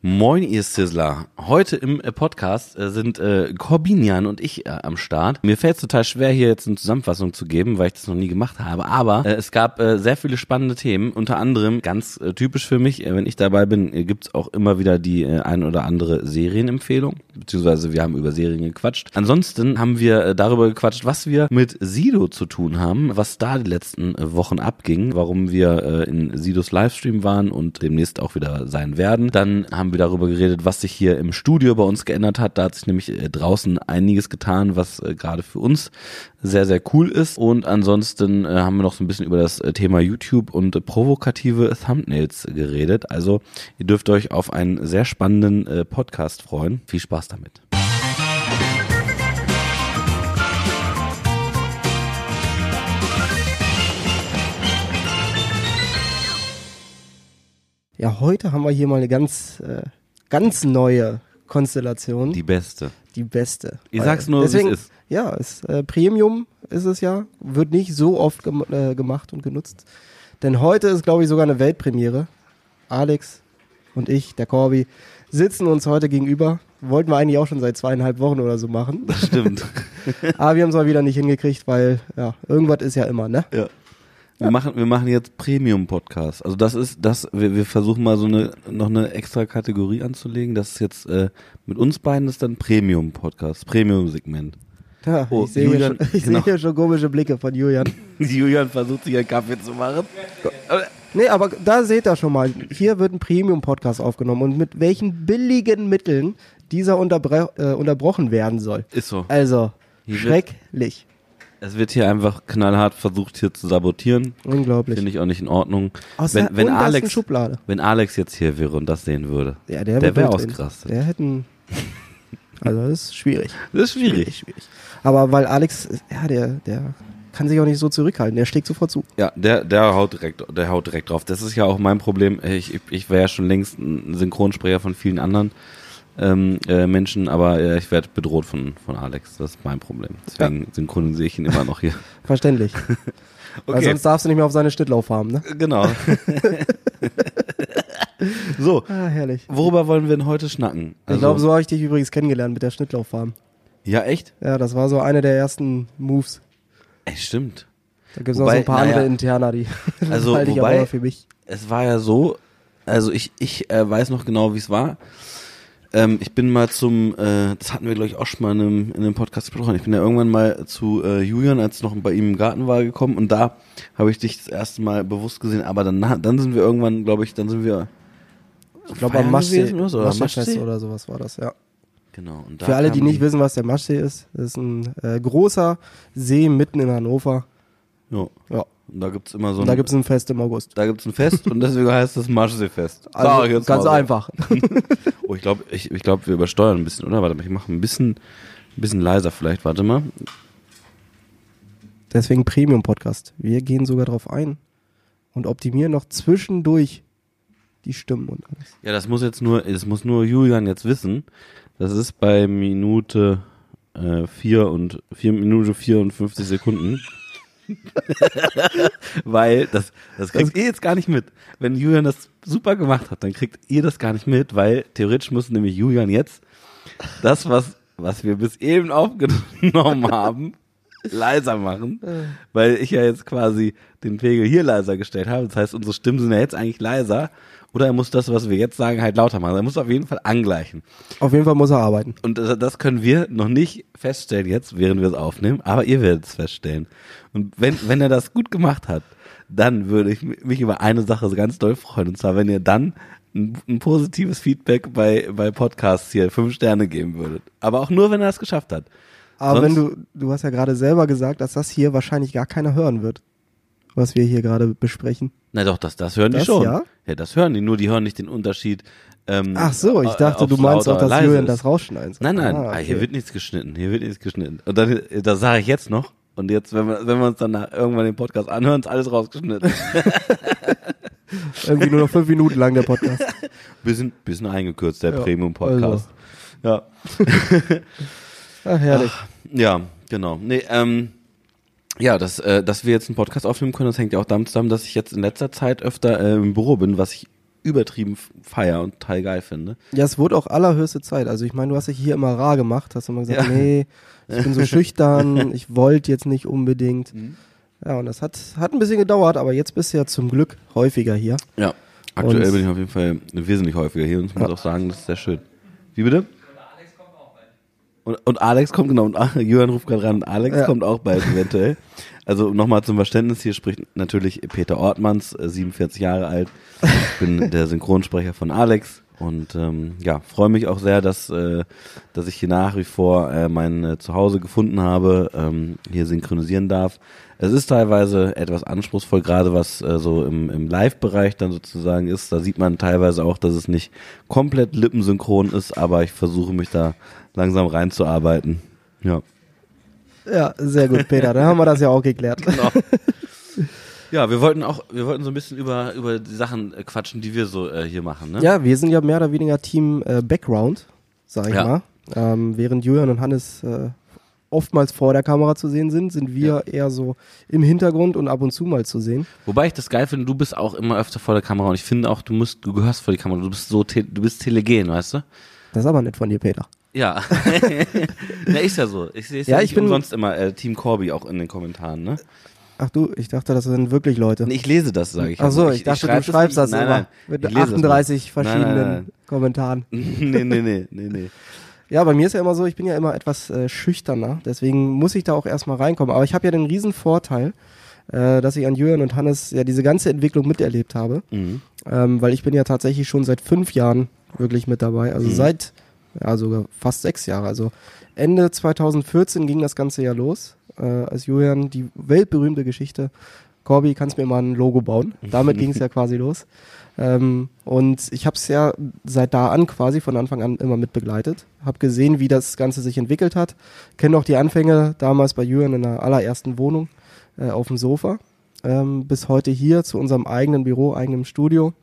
Moin, ihr Sizzler. Heute im äh, Podcast äh, sind äh, Corbinian und ich äh, am Start. Mir fällt es total schwer, hier jetzt eine Zusammenfassung zu geben, weil ich das noch nie gemacht habe. Aber äh, es gab äh, sehr viele spannende Themen. Unter anderem, ganz äh, typisch für mich, äh, wenn ich dabei bin, äh, gibt's auch immer wieder die äh, ein oder andere Serienempfehlung. Beziehungsweise wir haben über Serien gequatscht. Ansonsten haben wir äh, darüber gequatscht, was wir mit Sido zu tun haben, was da die letzten äh, Wochen abging, warum wir äh, in Sidos Livestream waren und demnächst auch wieder sein werden. Dann haben wir darüber geredet, was sich hier im Studio bei uns geändert hat. Da hat sich nämlich äh, draußen einiges getan, was äh, gerade für uns sehr, sehr cool ist. Und ansonsten äh, haben wir noch so ein bisschen über das Thema YouTube und provokative Thumbnails geredet. Also ihr dürft euch auf einen sehr spannenden Podcast freuen. Viel Spaß damit. Ja, heute haben wir hier mal eine ganz, äh, ganz neue Konstellation. Die beste. Die beste. Ich Weil- sag's nur, wie es deswegen, ist. Ja, ist, äh, Premium ist es ja. Wird nicht so oft gem äh, gemacht und genutzt. Denn heute ist, glaube ich, sogar eine Weltpremiere. Alex und ich, der Corby, sitzen uns heute gegenüber. Wollten wir eigentlich auch schon seit zweieinhalb Wochen oder so machen. Das stimmt. Aber wir haben es mal wieder nicht hingekriegt, weil, ja, irgendwas ist ja immer, ne? Ja. Wir machen, wir machen jetzt Premium-Podcast. Also das ist, das, wir, wir versuchen mal so eine, noch eine extra Kategorie anzulegen. Das ist jetzt, äh, mit uns beiden ist dann Premium-Podcast, Premium-Segment. Ja, Oh, ich sehe hier, Julian, schon- ich genau. sehe hier schon komische Blicke von Julian. Julian versucht sich einen Kaffee zu machen. Nee, aber da seht ihr schon mal, hier wird ein Premium-Podcast aufgenommen und mit welchen billigen Mitteln dieser unterbre äh, unterbrochen werden soll. Ist so. Also, Hier schrecklich. Es wird hier einfach knallhart versucht, hier zu sabotieren. Unglaublich. Finde ich auch nicht in Ordnung. Aus wenn, wenn Alex, Schublade. wenn Alex jetzt hier wäre und das sehen würde, Ja, der, der wäre ausgerastet. Der hätten. Also, das ist schwierig. Das ist schwierig. schwierig. Aber weil Alex, ja, der, der kann sich auch nicht so zurückhalten. Der schlägt sofort zu. Ja, der, der haut direkt, der haut direkt drauf. Das ist ja auch mein Problem. Ich, ich, ich wäre ja schon längst ein Synchronsprecher von vielen anderen ähm, äh, Menschen, aber äh, ich werde bedroht von, von Alex. Das ist mein Problem. Deswegen synchronisiere ich ihn immer noch hier. Verständlich. Weil sonst darfst du nicht mehr auf seine Schnittlauf haben, ne? genau. so, Ah, herrlich. worüber wollen wir denn heute schnacken? Also, ich glaube, so habe ich dich übrigens kennengelernt mit der Schnittlauffarm. Ja, echt? Ja, das war so eine der ersten Moves. Ey, stimmt. Da gibt es noch so ein paar naja, andere Interna, die Also, halte ich wobei- aber für mich. es war ja so, also ich, ich äh, weiß noch genau, wie es war. Ähm, ich bin mal zum, äh, das hatten wir glaube ich auch schon mal in einem, in einem Podcast besprochen, ich bin ja irgendwann mal zu äh, Julian, als noch bei ihm im Garten war, gekommen und da habe ich dich das erste Mal bewusst gesehen, aber dann, dann sind wir irgendwann, glaube ich, dann sind wir Ich glaube, am Maschsee oder so, oder Maschsee-Fest Maschsee? oder sowas war das, ja. Genau. Für alle, die nicht wissen, was der Maschsee ist, das ist ein äh, großer See mitten in Hannover. Ja. Ja, Und da gibt's immer so und da gibt es ein Fest im August. da gibt's ein Fest und deswegen heißt es ich Also jetzt ganz so. einfach. Oh, ich glaube, ich, ich glaub, wir übersteuern ein bisschen, oder? Warte mal, ich mache ein bisschen, ein bisschen leiser vielleicht. Warte mal. Deswegen Premium-Podcast. Wir gehen sogar drauf ein und optimieren noch zwischendurch die Stimmen und alles. Ja, das muss jetzt nur, das muss nur Julian jetzt wissen. Das ist bei Minute äh, vier und vier Minute 54 Sekunden. Weil das, das kriegt ihr jetzt gar nicht mit. Wenn Julian das super gemacht hat, dann kriegt ihr das gar nicht mit, weil theoretisch muss nämlich Julian jetzt das, was, was wir bis eben aufgenommen haben, leiser machen, weil ich ja jetzt quasi den Pegel hier leiser gestellt habe. Das heißt, unsere Stimmen sind ja jetzt eigentlich leiser. Oder er muss das, was wir jetzt sagen, halt lauter machen. Er muss auf jeden Fall angleichen. Auf jeden Fall muss er arbeiten. Und das das können wir noch nicht feststellen jetzt, während wir es aufnehmen, aber ihr werdet es feststellen. Und wenn, wenn er das gut gemacht hat, dann würde ich mich über eine Sache ganz doll freuen. Und zwar, wenn ihr dann ein, ein positives Feedback bei, bei Podcasts hier fünf Sterne geben würdet. Aber auch nur, wenn er es geschafft hat. Aber Sonst- wenn du, du hast ja gerade selber gesagt, dass das hier wahrscheinlich gar keiner hören wird, was wir hier gerade besprechen. Na doch, das, das hören die Das schon. ja? ja, das hören die. Nur die hören nicht den Unterschied. Ähm, Ach so, ich äh, dachte, du meinst auch, dass Julian das rausschneiden soll. Nein, nein, Ah, ah, hier okay. wird nichts geschnitten, hier wird nichts geschnitten. Und dann, das sage ich jetzt noch. Und jetzt, wenn wir, wenn wir uns dann irgendwann den Podcast anhören, ist alles rausgeschnitten. Irgendwie nur noch fünf Minuten lang der Podcast. bisschen, bisschen eingekürzt, der Ja, Premium-Podcast. Ja. Ach, herrlich. ja, genau. Nee, ähm, ja, dass, äh, dass wir jetzt einen Podcast aufnehmen können, das hängt ja auch damit zusammen, dass ich jetzt in letzter Zeit öfter äh, im Büro bin, was ich übertrieben feier und total geil finde. Ja, es wurde auch allerhöchste Zeit. Also ich meine, du hast dich hier immer rar gemacht, hast immer gesagt, Ja. nee, ich bin so schüchtern, ich wollte jetzt nicht unbedingt. Mhm. Ja, und das hat, hat ein bisschen gedauert, aber jetzt bist du ja zum Glück häufiger hier. Ja. Aktuell Und- bin ich auf jeden Fall wesentlich häufiger hier und ich muss Ja. auch sagen, das ist sehr schön. Wie bitte? Und, und Alex kommt, genau, und Jürgen ruft gerade ran, und Alex Ja. kommt auch bald eventuell. Also nochmal zum Verständnis, hier spricht natürlich Peter Ortmanns, äh, 47 Jahre alt. Ich bin der Synchronsprecher von Alex und ähm, ja, freue mich auch sehr, dass, äh, dass ich hier nach wie vor äh, mein äh, Zuhause gefunden habe, ähm, hier synchronisieren darf. Es ist teilweise etwas anspruchsvoll, gerade was äh, so im, im Live-Bereich dann sozusagen ist. Da sieht man teilweise auch, dass es nicht komplett lippensynchron ist, aber ich versuche mich da langsam reinzuarbeiten. Ja. Ja, sehr gut, Peter. Dann haben wir das ja auch geklärt. Genau. Ja, wir wollten auch, wir wollten so ein bisschen über, über die Sachen äh, quatschen, die wir so äh, hier machen, ne? Ja, wir sind ja mehr oder weniger Team äh, Background, sag ich Ja. mal. Ähm, während Julian und Hannes äh, oftmals vor der Kamera zu sehen sind, sind wir eher so im Hintergrund und ab und zu mal zu sehen. Wobei ich das geil finde, du bist auch immer öfter vor der Kamera und ich finde auch, du musst, du gehörst vor die Kamera, du bist so, te du bist telegen, weißt du? Das ist aber nett von dir, Peter. Ja. Na, ist ja so. Ich sehe es ja, Ja, ich bin- umsonst immer äh, Team Corby auch in den Kommentaren, ne? Ach du, ich dachte, das sind wirklich Leute. Nee, ich lese das, sage ich. Ach so, Also ich, dachte, schreib du schreibst das nein, immer nein. mit Ich lese das 38 Nein, verschiedenen nein, nein. Kommentaren. nee, nee, nee, nee, nee. Ja, bei mir ist ja immer so, ich bin ja immer etwas äh, schüchterner, deswegen muss ich da auch erstmal reinkommen. Aber ich habe ja den riesen Vorteil, äh, dass ich an Jürgen und Hannes ja diese ganze Entwicklung miterlebt habe, Mhm. ähm, weil ich bin ja tatsächlich schon seit fünf Jahren wirklich mit dabei, also Mhm. seit ja sogar fast sechs Jahre. Also Ende 2014 ging das Ganze ja los, äh, als Julian die weltberühmte Geschichte Corby, kannst mir mal ein Logo bauen. Damit ging es ja quasi los. Ähm, und ich habe es ja seit da an quasi von Anfang an immer mit begleitet. Habe gesehen, wie das Ganze sich entwickelt hat. Kenne auch die Anfänge damals bei Jürgen in der allerersten Wohnung äh, auf dem Sofa. Ähm, bis heute hier zu unserem eigenen Büro, eigenem Studio.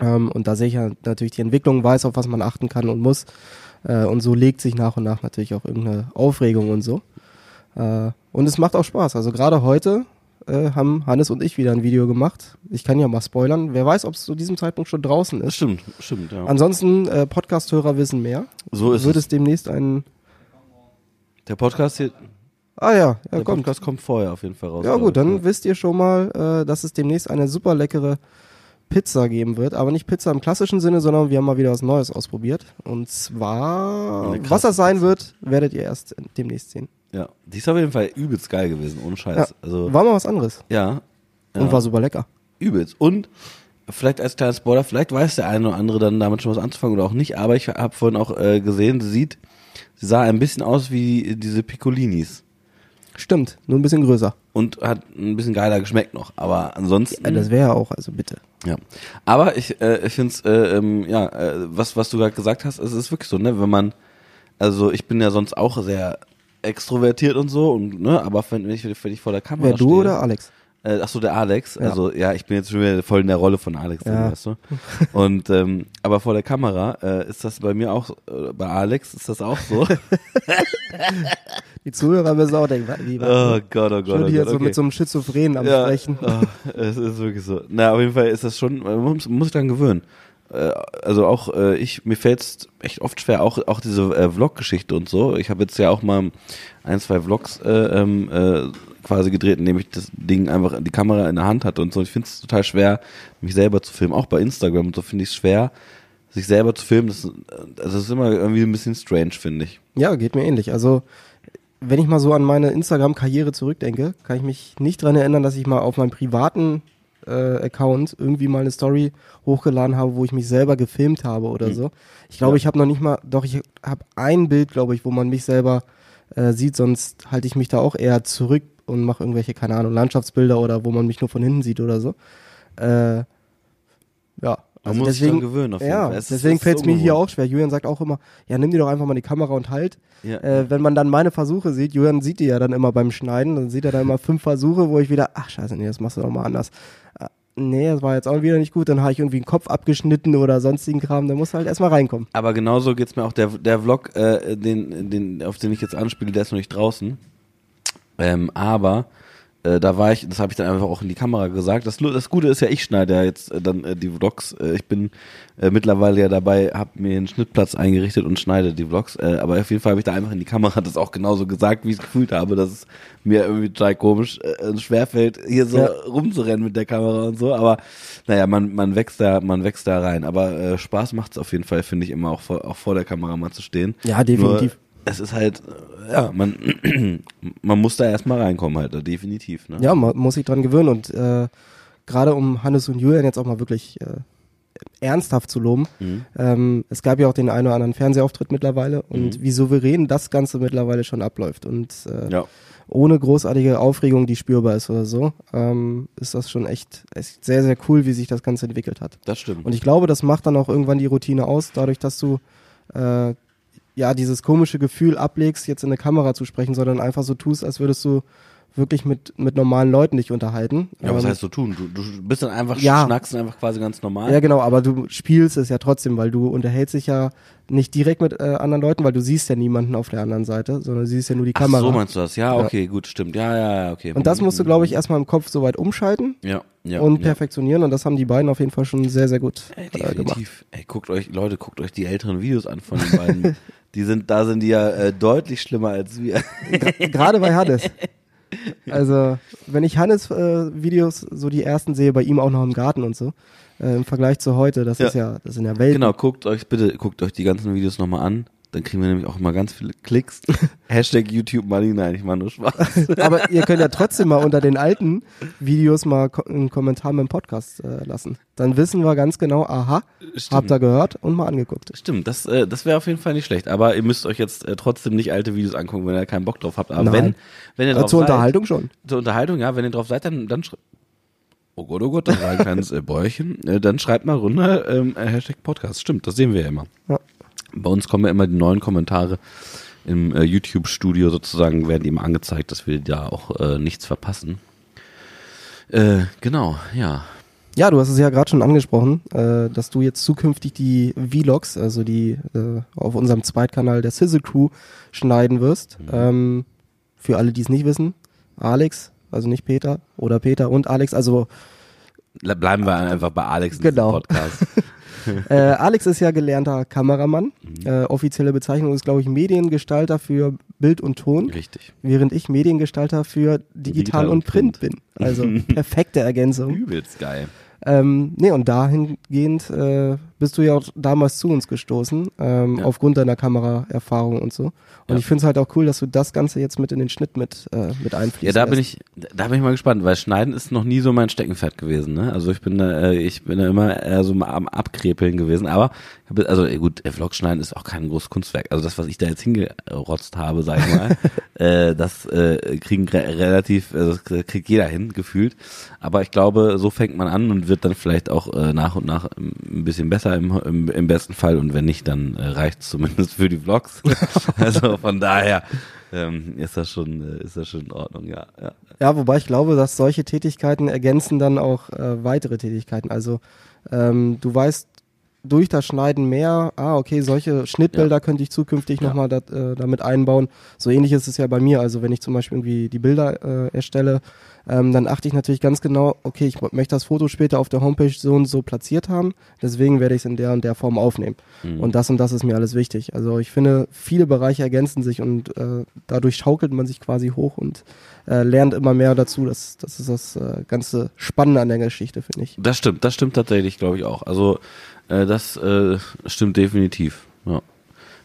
Ähm, und da sehe ich ja natürlich die Entwicklung, weiß, auf was man achten kann und muss. Äh, und so legt sich nach und nach natürlich auch irgendeine Aufregung und so. Äh, und es macht auch Spaß. Also gerade heute äh, haben Hannes und ich wieder ein Video gemacht. Ich kann ja mal spoilern. Wer weiß, ob es zu diesem Zeitpunkt schon draußen ist. stimmt, stimmt, ja. Ansonsten, äh, Podcast-Hörer wissen mehr. So ist Wird es. demnächst einen. Der Podcast hier, Ah ja, ja der kommt. Podcast kommt vorher auf jeden Fall raus. Ja gut, dann wisst ihr schon mal, äh, dass es demnächst eine super leckere Pizza geben wird. Aber nicht Pizza im klassischen Sinne, sondern wir haben mal wieder was Neues ausprobiert. Und zwar, was das sein wird, werdet ihr erst demnächst sehen. Ja, die ist auf jeden Fall übelst geil gewesen, ohne Scheiß. Ja. Also, War mal was anderes. ja. ja. Und war super lecker. Übelst. Und vielleicht als kleiner Spoiler, vielleicht weiß der eine oder andere dann damit schon was anzufangen oder auch nicht, aber ich habe vorhin auch äh, gesehen, sie sieht, sie sah ein bisschen aus wie diese Piccolinis. Stimmt, nur ein bisschen größer. Und hat ein bisschen geiler geschmeckt noch. Aber ansonsten. Ja, das wäre ja auch, also bitte. Ja, aber ich, äh, ich finde es, äh, ähm, ja, äh, was, was du gerade gesagt hast, es ist wirklich so, ne, wenn man, also ich bin ja sonst auch sehr extrovertiert und so, und, ne, aber wenn ich, wenn ich vor der Kamera Wer du stehe, oder Alex? Äh, ach so, der Alex. Ja. Also ja, ich bin jetzt schon wieder voll in der Rolle von Alex, Ja. weißt du. Und ähm, aber vor der Kamera äh, ist das bei mir auch, äh, bei Alex ist das auch so. Die Zuhörer müssen auch denken, wie oh war Gott, oh Gott, schon oh hier Gott. so okay. mit so einem Schizophrenen am ja, Sprechen. oh, es ist wirklich so. Na, auf jeden Fall ist das schon, man muss, muss sich dann gewöhnen. Äh, Also auch äh, ich, mir fällt es echt oft schwer, auch, auch diese äh, Vlog-Geschichte und so. Ich habe jetzt ja auch mal ein, zwei Vlogs äh, ähm, äh, quasi gedreht, indem ich das Ding einfach die Kamera in der Hand hatte und so. Ich finde es total schwer, mich selber zu filmen. Auch bei Instagram und so finde ich es schwer, sich selber zu filmen. Das, äh, also das ist immer irgendwie ein bisschen strange, finde ich. Ja, geht mir ähnlich. Also, wenn ich mal so an meine Instagram-Karriere zurückdenke, kann ich mich nicht dran erinnern, dass ich mal auf meinem privaten äh, Account irgendwie mal eine Story hochgeladen habe, wo ich mich selber gefilmt habe oder so. Ich glaube, Ja. ich habe noch nicht mal, doch, ich habe ein Bild, glaube ich, wo man mich selber äh, sieht, sonst halte ich mich da auch eher zurück und mache irgendwelche, keine Ahnung, Landschaftsbilder oder wo man mich nur von hinten sieht oder so. Äh, ja. Man Also muss sich deswegen, dran gewöhnen auf jeden ja, Fall. Es deswegen es fällt es mir hier auch schwer. Julian sagt auch immer, ja, nimm dir doch einfach mal die Kamera und halt. Ja. Äh, wenn man dann meine Versuche sieht, Julian sieht die ja dann immer beim Schneiden, dann sieht er da immer fünf Versuche, wo ich wieder, ach scheiße, nee, das machst du doch mal anders. Äh, nee, das war jetzt auch wieder nicht gut, dann habe ich irgendwie einen Kopf abgeschnitten oder sonstigen Kram, da muss halt erstmal reinkommen. Aber genauso geht's mir auch. Der, der Vlog, äh, den, den, auf den ich jetzt anspiele, der ist noch nicht draußen. Ähm, aber äh, da war ich, das habe ich dann einfach auch in die Kamera gesagt. Das, das Gute ist ja, ich schneide ja jetzt äh, dann äh, die Vlogs. Äh, ich bin äh, mittlerweile ja dabei, habe mir einen Schnittplatz eingerichtet und schneide die Vlogs. Äh, aber auf jeden Fall habe ich da einfach in die Kamera das auch genauso gesagt, wie ich es gefühlt habe, dass es mir irgendwie total komisch äh, schwerfällt, hier so Ja. rumzurennen mit der Kamera und so. Aber naja, man, man wächst da, man wächst da rein. Aber äh, Spaß macht es auf jeden Fall, finde ich, immer auch vor, auch vor der Kamera mal zu stehen. Ja, definitiv. Nur, es ist halt, ja, man, man muss da erstmal reinkommen halt, äh, definitiv. Ne? Ja, man muss sich dran gewöhnen und äh, gerade um Hannes und Julian jetzt auch mal wirklich äh, ernsthaft zu loben. Mhm. Ähm, es gab ja auch den einen oder anderen Fernsehauftritt mittlerweile und Mhm. wie souverän das Ganze mittlerweile schon abläuft und äh, Ja. ohne großartige Aufregung, die spürbar ist oder so, ähm, ist das schon echt, echt sehr, sehr cool, wie sich das Ganze entwickelt hat. Das stimmt. Und ich glaube, das macht dann auch irgendwann die Routine aus, dadurch, dass du äh, ja dieses komische Gefühl ablegst, jetzt in eine Kamera zu sprechen, sondern einfach so tust, als würdest du wirklich mit, mit normalen Leuten dich unterhalten. ja, was Ähm, heißt so tun? Du, du bist dann einfach, Ja. schnackst einfach quasi ganz normal. Ja, genau, aber du spielst es ja trotzdem, weil du unterhältst dich ja nicht direkt mit äh, anderen Leuten, weil du siehst ja niemanden auf der anderen Seite, sondern siehst ja nur die Ach Kamera. so meinst du das? Ja, Ja. okay, gut, stimmt. Ja, ja, ja, okay. und das musst du, glaube ich, erstmal im Kopf soweit umschalten ja, ja, und ja. perfektionieren und das haben die beiden auf jeden Fall schon sehr, sehr gut Ey, äh, gemacht. definitiv. Ey, guckt euch, Leute, guckt euch die älteren Videos an von den beiden. die sind, da sind die ja äh, deutlich schlimmer als wir. Gerade bei Hannes. Also, wenn ich Hannes äh, Videos, so die ersten sehe, bei ihm auch noch im Garten und so, äh, im Vergleich zu heute, das Ja. ist ja, das sind ja Welten. genau, guckt euch bitte, guckt euch die ganzen Videos nochmal an. Dann kriegen wir nämlich auch immer ganz viele Klicks. Hashtag YouTube Money, nein, ich mach nur Spaß. Aber ihr könnt ja trotzdem mal unter den alten Videos mal ko einen Kommentar mit dem Podcast äh, lassen. Dann wissen wir ganz genau, aha, habt ihr gehört und mal angeguckt. Stimmt, das, äh, das wäre auf jeden Fall nicht schlecht. Aber ihr müsst euch jetzt äh, trotzdem nicht alte Videos angucken, wenn ihr keinen Bock drauf habt. Aber Nein. wenn, wenn ihr Äh, drauf zur seid, Unterhaltung schon. Zur Unterhaltung, ja, wenn ihr drauf seid, dann, dann schreibt. Oh Gott, oh Gott, das war ein kleines äh, Bäuerchen. Äh, dann schreibt mal runter, ähm, äh, Hashtag Podcast. Stimmt, das sehen wir ja immer. Ja. Bei uns kommen ja immer die neuen Kommentare im äh, YouTube-Studio sozusagen, werden ihm angezeigt, dass wir da auch äh, nichts verpassen. Äh, genau, ja. Ja, du hast es ja gerade schon angesprochen, äh, dass du jetzt zukünftig die Vlogs, also die äh, auf unserem Zweitkanal der Sizzle Crew schneiden wirst. Mhm. Ähm, für alle, die es nicht wissen, Alex, also nicht Peter, oder Peter und Alex, also Le- Bleiben wir einfach bei Alex Genau. Podcast. äh, Alex ist ja gelernter Kameramann. Mhm. Äh, offizielle Bezeichnung ist, glaube ich, Mediengestalter für Bild und Ton, Richtig. während ich Mediengestalter für Digital, Digital und Print, Print. bin. Also perfekte Ergänzung. Übelst geil. Ähm, nee, und dahingehend äh, bist du ja auch damals zu uns gestoßen, ähm, Ja. aufgrund deiner Kameraerfahrung und so. Und Ja. ich finde es halt auch cool, dass du das Ganze jetzt mit in den Schnitt mit, äh, mit einfließt. Ja, da bin ich, da bin ich mal gespannt, weil Schneiden ist noch nie so mein Steckenpferd gewesen. Ne? Also ich bin da, äh, ich bin da immer eher so am Abkrepeln gewesen. Aber also äh, gut, äh, Vlog schneiden ist auch kein großes Kunstwerk. Also das, was ich da jetzt hingerotzt habe, sag ich mal, äh, das äh, kriegen re relativ, äh, das kriegt jeder hin gefühlt. Aber ich glaube, so fängt man an und wird dann vielleicht auch äh, nach und nach ein bisschen besser im, im, im besten Fall. Und wenn nicht, dann äh, reicht zumindest für die Vlogs. also von daher ähm, ist das schon, äh, ist das schon in Ordnung, ja. ja. Ja, wobei ich glaube, dass solche Tätigkeiten ergänzen dann auch äh, weitere Tätigkeiten. Also ähm, du weißt durch das Schneiden mehr, ah, okay, solche Schnittbilder könnte ich zukünftig Ja. nochmal dat, äh, damit einbauen. So ähnlich ist es ja bei mir. Also wenn ich zum Beispiel irgendwie die Bilder äh, erstelle, ähm, dann achte ich natürlich ganz genau, okay, ich möchte das Foto später auf der Homepage so und so platziert haben, deswegen werde ich es in der und der Form aufnehmen. Mhm. Und das und das ist mir alles wichtig. Also ich finde, viele Bereiche ergänzen sich und äh, dadurch schaukelt man sich quasi hoch und äh, lernt immer mehr dazu. Das, das ist das äh, ganze Spannende an der Geschichte, finde ich. Das stimmt, das stimmt tatsächlich, glaube ich auch. Also äh, das äh, stimmt definitiv. Ja.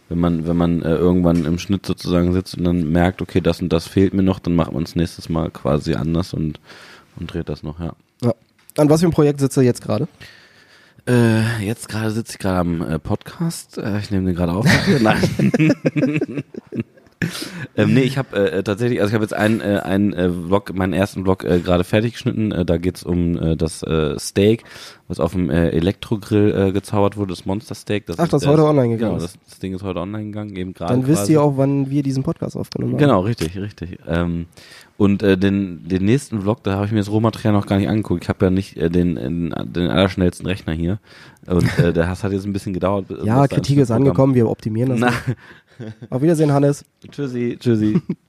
Wenn man, wenn man äh, irgendwann im Schnitt sozusagen sitzt und dann merkt, okay, das und das fehlt mir noch, dann macht man es nächstes Mal quasi anders und, und dreht das noch, ja. Ja. An was für ein Projekt sitzt du jetzt gerade? Äh, jetzt gerade sitze ich gerade am äh, Podcast. Äh, ich nehme den gerade auf. Nein. ähm, nee, ich habe äh, tatsächlich, also ich habe jetzt einen, äh, einen äh, Vlog, meinen ersten Vlog äh, gerade fertig geschnitten. Äh, da geht's um äh, das äh, Steak, was auf dem äh, Elektrogrill äh, gezaubert wurde, das Monster Steak. Das Ach, das äh, heute online gegangen Genau, ist. das, das Ding ist heute online gegangen, eben gerade. Dann wisst quasi. ihr auch, wann wir diesen Podcast aufgenommen haben. Genau, richtig, richtig. Ähm, und äh, den, den nächsten Vlog, da habe ich mir das Rohmaterial noch gar nicht angeguckt. Ich habe ja nicht äh, den, den, den allerschnellsten Rechner hier. Und äh, der hat jetzt ein bisschen gedauert. Ja, das Kritik ist angekommen, wir optimieren das. Na, Auf Wiedersehen, Hannes. tschüssi, tschüssi.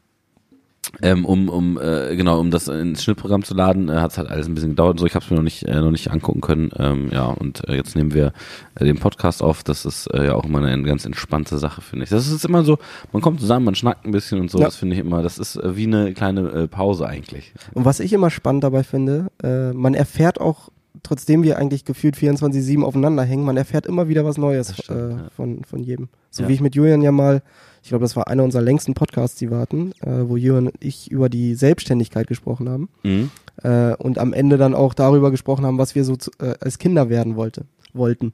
Ähm, um, um, äh, genau, um das ins Schnittprogramm zu laden, äh, hat es halt alles ein bisschen gedauert und so. Ich habe es mir noch nicht, äh, noch nicht angucken können. Ähm, ja, und äh, jetzt nehmen wir äh, den Podcast auf. Das ist äh, ja auch immer eine ganz entspannte Sache, finde ich. Das ist immer so, man kommt zusammen, man schnackt ein bisschen und so. Ja. Das finde ich immer, das ist äh, wie eine kleine äh, Pause eigentlich. Und was ich immer spannend dabei finde, äh, man erfährt auch, trotzdem wir eigentlich gefühlt 24-7 aufeinander hängen, man erfährt immer wieder was Neues stimmt, äh, ja. von, von jedem. So Ja. wie ich mit Julian ja mal, ich glaube, das war einer unserer längsten Podcasts, die wir hatten, äh, wo Julian und ich über die Selbstständigkeit gesprochen haben Mhm. äh, und am Ende dann auch darüber gesprochen haben, was wir so zu, äh, als Kinder werden wollte, wollten.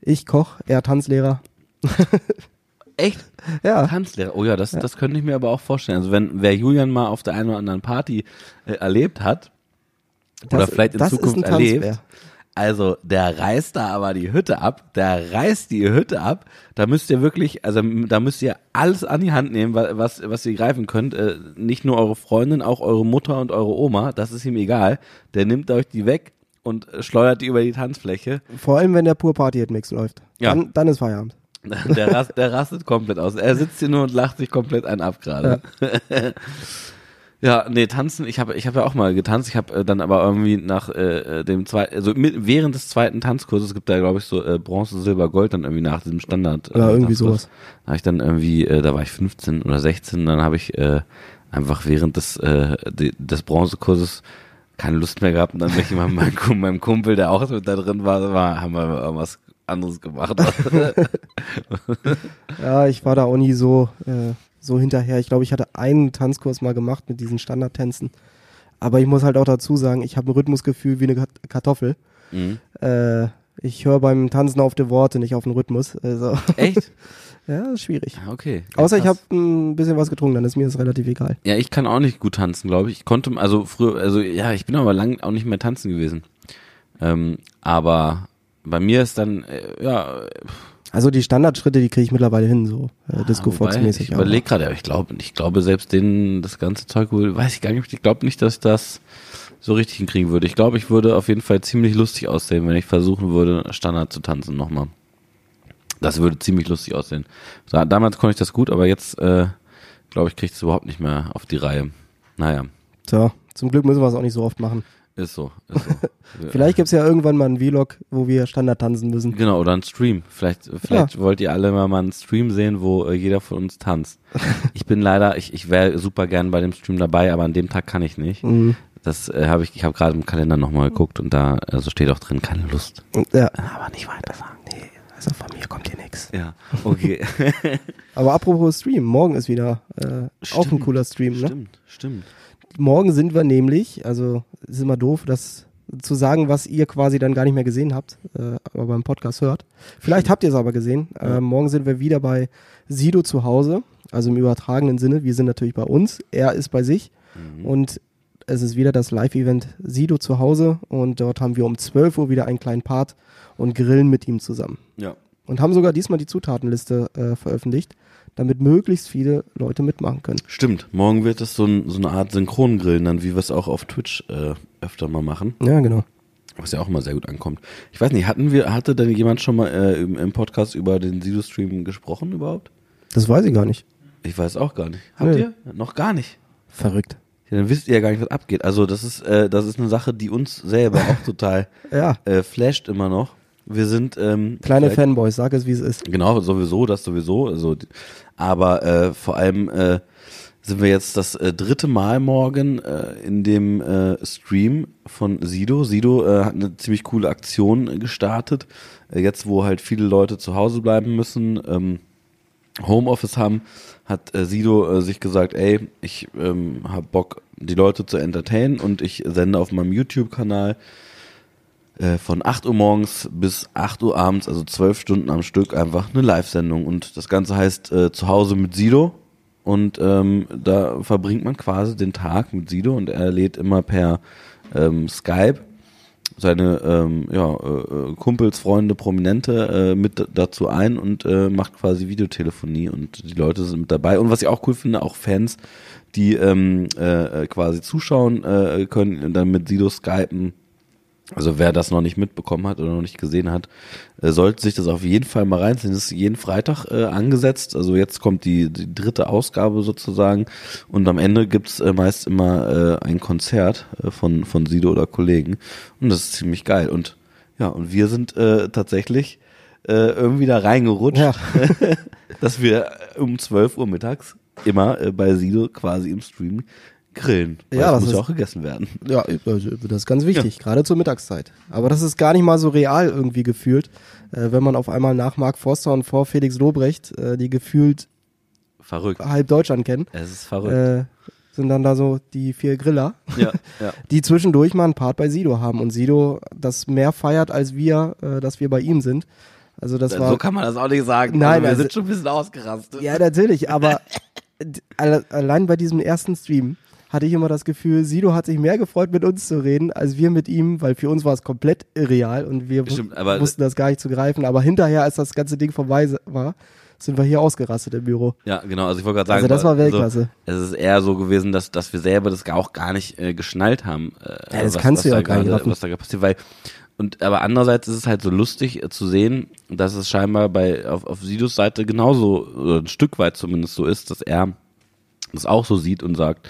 Ich Koch, er Tanzlehrer. Echt? Ja, Tanzlehrer. Oh ja, das, das könnte ich mir aber auch vorstellen. Also wenn wer Julian mal auf der einen oder anderen Party äh, erlebt hat oder das- vielleicht in Zukunft erlebt, also der reißt da aber die Hütte ab, der reißt die Hütte ab. Da müsst ihr wirklich, also da müsst ihr alles an die Hand nehmen, wa- was was ihr greifen könnt. Äh, nicht nur eure Freundin, auch eure Mutter und eure Oma. Das ist ihm egal. Der nimmt euch die weg und äh, schleudert die über die Tanzfläche. Vor allem, wenn der Pur Party Hit Mix läuft. Ja. Dann, dann ist Feierabend. Der, rast, der rastet komplett aus. Er sitzt hier nur und lacht sich komplett einen ab gerade. Ja. nee, tanzen, ich habe ich hab ja auch mal getanzt. Ich habe äh, dann aber irgendwie nach äh, äh, dem zweiten, also mit, während des zweiten Tanzkurses gibt da, glaube ich, so äh, Bronze, Silber, Gold dann irgendwie nach diesem Standard. Äh, Ja, irgendwie Tanzkurs. sowas. Da habe ich dann irgendwie, äh, da war ich 15 oder 16, dann habe ich äh, einfach während des, äh, de, des Bronzekurses keine Lust mehr gehabt und dann bin ich immer Kum- meinem Kumpel, der auch mit da drin war, war haben wir irgendwas anderes gemacht. Ja, ich war da auch nie so, äh, so hinterher. Ich glaube, ich hatte einen Tanzkurs mal gemacht mit diesen Standardtänzen. Aber ich muss halt auch dazu sagen, ich habe ein Rhythmusgefühl wie eine Kartoffel. mhm. Äh, ich höre beim Tanzen auf die Worte, nicht auf den Rhythmus. Also, Echt? ja, ist schwierig. Ja, okay. Ja, Außer ich habe ein bisschen was getrunken, dann ist mir das relativ egal. Ja, ich kann auch nicht gut tanzen, glaube ich. Ich konnte, also früher, also ja, ich bin aber lang auch nicht mehr tanzen gewesen. Ähm, aber bei mir ist dann, äh, ja, Also die Standardschritte, die kriege ich mittlerweile hin, so äh, Disco wobei, Fox mäßig. Ich überlege gerade, aber ich glaube, ich glaube selbst denen das ganze Zeug wohl, weiß ich gar nicht, ich glaube nicht, dass ich das so richtig hinkriegen würde. Ich glaube, ich würde auf jeden Fall ziemlich lustig aussehen, wenn ich versuchen würde, Standard zu tanzen nochmal. Das würde ziemlich lustig aussehen. Da, damals konnte ich das gut, aber jetzt, äh, glaube ich, kriege ich es überhaupt nicht mehr auf die Reihe. Naja, So, zum Glück müssen wir es auch nicht so oft machen. Ist so. Ist so. Vielleicht gibt's ja irgendwann mal einen Vlog, wo wir Standard tanzen müssen. Genau, oder ein Stream. Vielleicht, vielleicht wollt ihr alle mal, mal einen Stream sehen, wo äh, jeder von uns tanzt. Ich bin leider, ich, ich wäre super gern bei dem Stream dabei, aber an dem Tag kann ich nicht. Mhm. Das äh, habe ich, ich habe gerade im Kalender nochmal geguckt und da also steht auch drin, keine Lust. Ja, Aber nicht weiter sagen. nee, also von mir kommt hier nichts. Ja, okay. Aber apropos Stream, morgen ist wieder äh, auch ein cooler Stream. Ne? stimmt, stimmt. Morgen sind wir nämlich, also ist immer doof, das zu sagen, was ihr quasi dann gar nicht mehr gesehen habt, äh, aber beim Podcast hört. Vielleicht habt ihr es aber gesehen. Äh, morgen sind wir wieder bei Sido zu Hause, also im übertragenen Sinne. Wir sind natürlich bei uns, er ist bei sich Mhm. und es ist wieder das Live-Event Sido zu Hause und dort haben wir um 12 Uhr wieder einen kleinen Part und grillen mit ihm zusammen. Ja. Und haben sogar diesmal die Zutatenliste äh, veröffentlicht, damit möglichst viele Leute mitmachen können. Stimmt. Morgen wird es so, ein, so eine Art Synchrongrillen, dann wie wir es auch auf Twitch äh, öfter mal machen. Ja, genau. Was ja auch immer sehr gut ankommt. Ich weiß nicht, hatten wir, hatte denn jemand schon mal äh, im, im Podcast über den Sido-Stream gesprochen überhaupt? Das weiß ich gar nicht. Ich weiß auch gar nicht. Habt Nee. ihr? Noch gar nicht. Verrückt. Ja, dann wisst ihr ja gar nicht, was abgeht. Also das ist, äh, das ist eine Sache, die uns selber auch total Ja, äh, flasht immer noch. Wir sind ähm, kleine Fanboys, sag es wie es ist. Genau, sowieso, das sowieso. Also, aber äh, vor allem äh, sind wir jetzt das äh, dritte Mal morgen äh, in dem äh, Stream von Sido. Sido äh, hat eine ziemlich coole Aktion gestartet. Äh, jetzt, wo halt viele Leute zu Hause bleiben müssen, ähm, Homeoffice haben, hat äh, Sido äh, sich gesagt, ey, ich ähm, hab Bock, die Leute zu entertainen und ich sende auf meinem YouTube-Kanal äh, von 8 Uhr morgens bis 8 Uhr abends, also 12 Stunden am Stück, einfach eine Live-Sendung. Und das Ganze heißt äh, zu Hause mit Sido. Und ähm, da verbringt man quasi den Tag mit Sido und er lädt immer per ähm, Skype seine ähm, ja, äh, äh, Kumpels, Freunde, Prominente äh, mit dazu ein und äh, macht quasi Videotelefonie und die Leute sind mit dabei. Und was ich auch cool finde, auch Fans, die ähm, äh, quasi zuschauen können, dann mit Sido skypen Also wer das noch nicht mitbekommen hat oder noch nicht gesehen hat, äh, sollte sich das auf jeden Fall mal reinziehen. Das ist jeden Freitag äh, angesetzt. Also jetzt kommt die, die dritte Ausgabe sozusagen. Und am Ende gibt's äh, meist immer äh, ein Konzert äh, von, von Sido oder Kollegen. Und das ist ziemlich geil. Und ja, und wir sind äh, tatsächlich äh, irgendwie da reingerutscht, Ja. dass wir um 12 Uhr mittags immer äh, bei Sido quasi im Stream grillen. Ja, das muss ja ist- auch gegessen werden. Ja, also das ist ganz wichtig, gerade zur Mittagszeit. Aber das ist gar nicht mal so real irgendwie gefühlt, äh, wenn man auf einmal nach Mark Forster und vor Felix Lobrecht, äh, die gefühlt Verrückt. halb Deutschland kennen, Es ist verrückt. äh, sind dann da so die vier Griller, ja, ja. die zwischendurch mal einen Part bei Sido haben und Sido das mehr feiert, als wir, äh, dass wir bei ihm sind. Also das war so kann man das auch nicht sagen. Nein, also wir also- sind schon ein bisschen ausgerastet. Ja, natürlich, aber allein bei diesem ersten Stream hatte ich immer das Gefühl, Sido hat sich mehr gefreut, mit uns zu reden, als wir mit ihm, weil für uns war es komplett irreal und wir Stimmt, wussten das gar nicht zu greifen. Aber hinterher, als das ganze Ding vorbei war, sind wir hier ausgerastet im Büro. Ja, genau. Also ich wollte gerade sagen, Also das war Weltklasse. es ist eher so gewesen, dass, dass wir selber das auch gar nicht äh, geschnallt haben. Äh, Ja, das kannst du da ja gar nicht. Was da passiert, weil und aber andererseits ist es halt so lustig äh, zu sehen, dass es scheinbar bei auf, auf Sidos Seite genauso oder ein Stück weit zumindest so ist, dass er das auch so sieht und sagt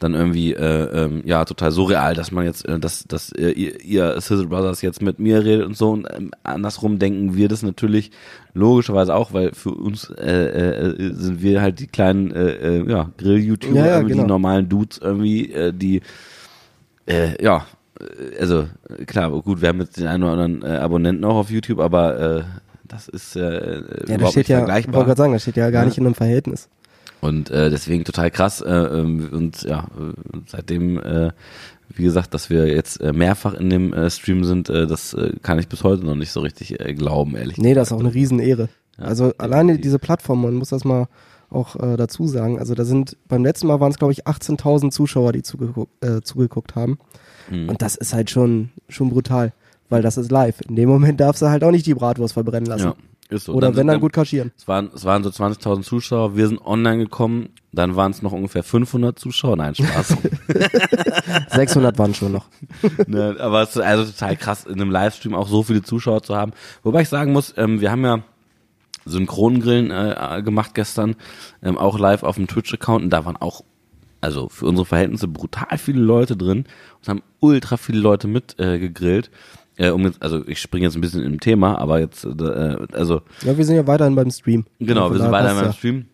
dann irgendwie äh, ähm, ja total surreal, dass man jetzt äh, dass dass äh, ihr, ihr Sizzle Brothers jetzt mit mir redet und so und ähm, andersrum denken wir das natürlich logischerweise auch, weil für uns äh, äh, sind wir halt die kleinen äh, äh, ja Grill-YouTuber, Ja, ja, genau. die normalen Dudes irgendwie äh, die äh, ja äh, also äh, klar gut, wir haben jetzt den einen oder anderen äh, Abonnenten auch auf YouTube, aber äh, das ist äh, Ja, da überhaupt steht nicht ja, ich wollte vergleichbar. gerade sagen, das steht ja gar Ja. nicht in einem Verhältnis. Und äh, deswegen total krass. Äh, ähm, und ja, seitdem, äh, wie gesagt, dass wir jetzt äh, mehrfach in dem äh, Stream sind, äh, das äh, kann ich bis heute noch nicht so richtig äh, glauben, ehrlich Nee, das ist auch eine Riesenehre. Ja, also alleine diese Plattform, man muss das mal auch äh, dazu sagen. Also da sind, beim letzten Mal waren es glaube ich 18.000 Zuschauer, die zugeguckt, äh, zugeguckt haben. Mhm. Und das ist halt schon, schon brutal, weil das ist live. In dem Moment darfst du halt auch nicht die Bratwurst verbrennen lassen. Ja, ist so. Oder Dann wenn dann gut kaschieren. Es waren, es waren so 20.000 Zuschauer, wir sind online gekommen, dann waren es noch ungefähr 500 Zuschauer, nein, Spaß. 600 waren schon noch. ne, aber es ist also total krass, in einem Livestream auch so viele Zuschauer zu haben. Wobei ich sagen muss, ähm, wir haben ja Synchrongrillen äh, gemacht gestern, ähm, auch live auf dem Twitch-Account und da waren auch, also für unsere Verhältnisse brutal viele Leute drin und haben ultra viele Leute mit äh, gegrillt. Äh, um jetzt, also ich springe jetzt ein bisschen im Thema, aber jetzt, äh, also Ja, wir sind ja weiterhin beim Stream. Genau, wir sind daher weiter passt beim ja. Stream.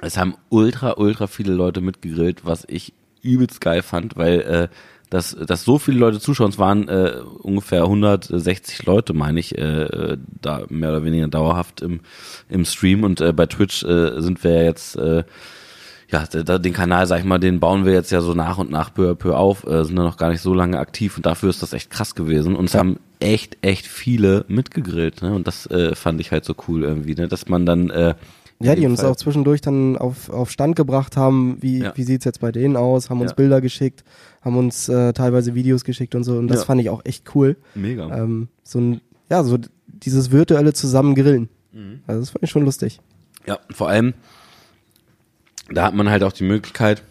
Es haben ultra, ultra viele Leute mitgegrillt, was ich übelst geil fand, weil äh, dass, dass so viele Leute zuschauen, es waren äh, ungefähr 160 Leute, meine ich, äh, da mehr oder weniger dauerhaft im, im Stream und äh, bei Twitch äh, sind wir ja jetzt äh, ja, den Kanal, sag ich mal, den bauen wir jetzt ja so nach und nach peu à peu auf, äh, sind da noch gar nicht so lange aktiv und dafür ist das echt krass gewesen und es Ja. haben echt, echt viele mitgegrillt, ne? Und das äh, fand ich halt so cool irgendwie, ne? Dass man dann äh, Ja, die uns Fall- auch zwischendurch dann auf, auf Stand gebracht haben, wie, Ja. wie sieht's jetzt bei denen aus, haben uns Ja. Bilder geschickt, haben uns äh, teilweise Videos geschickt und so. Und das Ja. fand ich auch echt cool. mega. Ähm, so ein, ja, so dieses virtuelle zusammen grillen. Mhm. Also das fand ich schon lustig. Ja, vor allem, da hat man halt auch die Möglichkeit,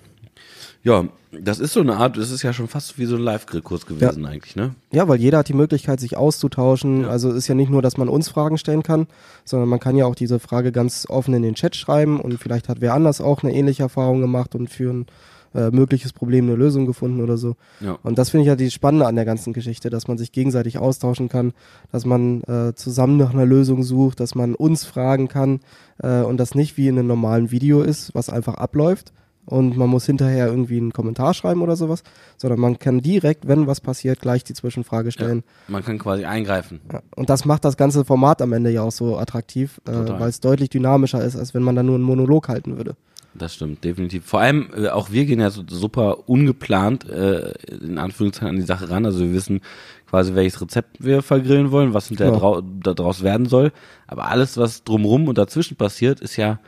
ja, das ist so eine Art, das ist ja schon fast wie so ein Live-Grill-Kurs gewesen eigentlich, ne? Ja, weil jeder hat die Möglichkeit, sich auszutauschen. Ja. Also ist ja nicht nur, dass man uns Fragen stellen kann, sondern man kann ja auch diese Frage ganz offen in den Chat schreiben und vielleicht hat wer anders auch eine ähnliche Erfahrung gemacht und für ein äh, mögliches Problem eine Lösung gefunden oder so. Ja. Und das finde ich ja die Spannende an der ganzen Geschichte, dass man sich gegenseitig austauschen kann, dass man äh, zusammen nach einer Lösung sucht, dass man uns fragen kann äh, und das nicht wie in einem normalen Video ist, was einfach abläuft und man muss hinterher irgendwie einen Kommentar schreiben oder sowas, sondern man kann direkt, wenn was passiert, gleich die Zwischenfrage stellen. Man kann quasi eingreifen. Ja. Und das macht das ganze Format am Ende ja auch so attraktiv, äh, weil es deutlich dynamischer ist, als wenn man da nur einen Monolog halten würde. Das stimmt, definitiv. Vor allem, äh, auch wir gehen ja so, super ungeplant, äh, in Anführungszeichen, an die Sache ran. Also wir wissen quasi, welches Rezept wir vergrillen wollen, was hinterher Ja. drau daraus werden soll. Aber alles, was drumrum und dazwischen passiert, ist ja,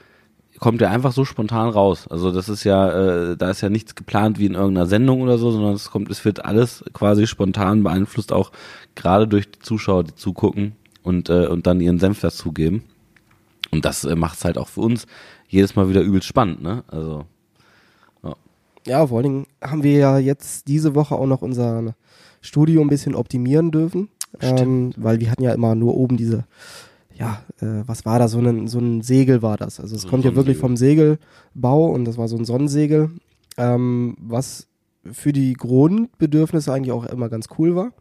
kommt ja einfach so spontan raus. Also das ist ja, äh, da ist ja nichts geplant wie in irgendeiner Sendung oder so, sondern es kommt, es wird alles quasi spontan beeinflusst, auch gerade durch die Zuschauer, die zugucken und, äh, und dann ihren Senf dazugeben. Und das äh, macht es halt auch für uns jedes Mal wieder übelst spannend, ne? Also, Ja, vor allen Dingen haben wir ja jetzt diese Woche auch noch unseren Studio ein bisschen optimieren dürfen, ähm, weil wir hatten ja immer nur oben diese, ja, äh, was war das, so ein, so ein Segel war das. Also es So kommt ja wirklich vom Segelbau und das war so ein Sonnensegel, ähm, was für die Grundbedürfnisse eigentlich auch immer ganz cool war.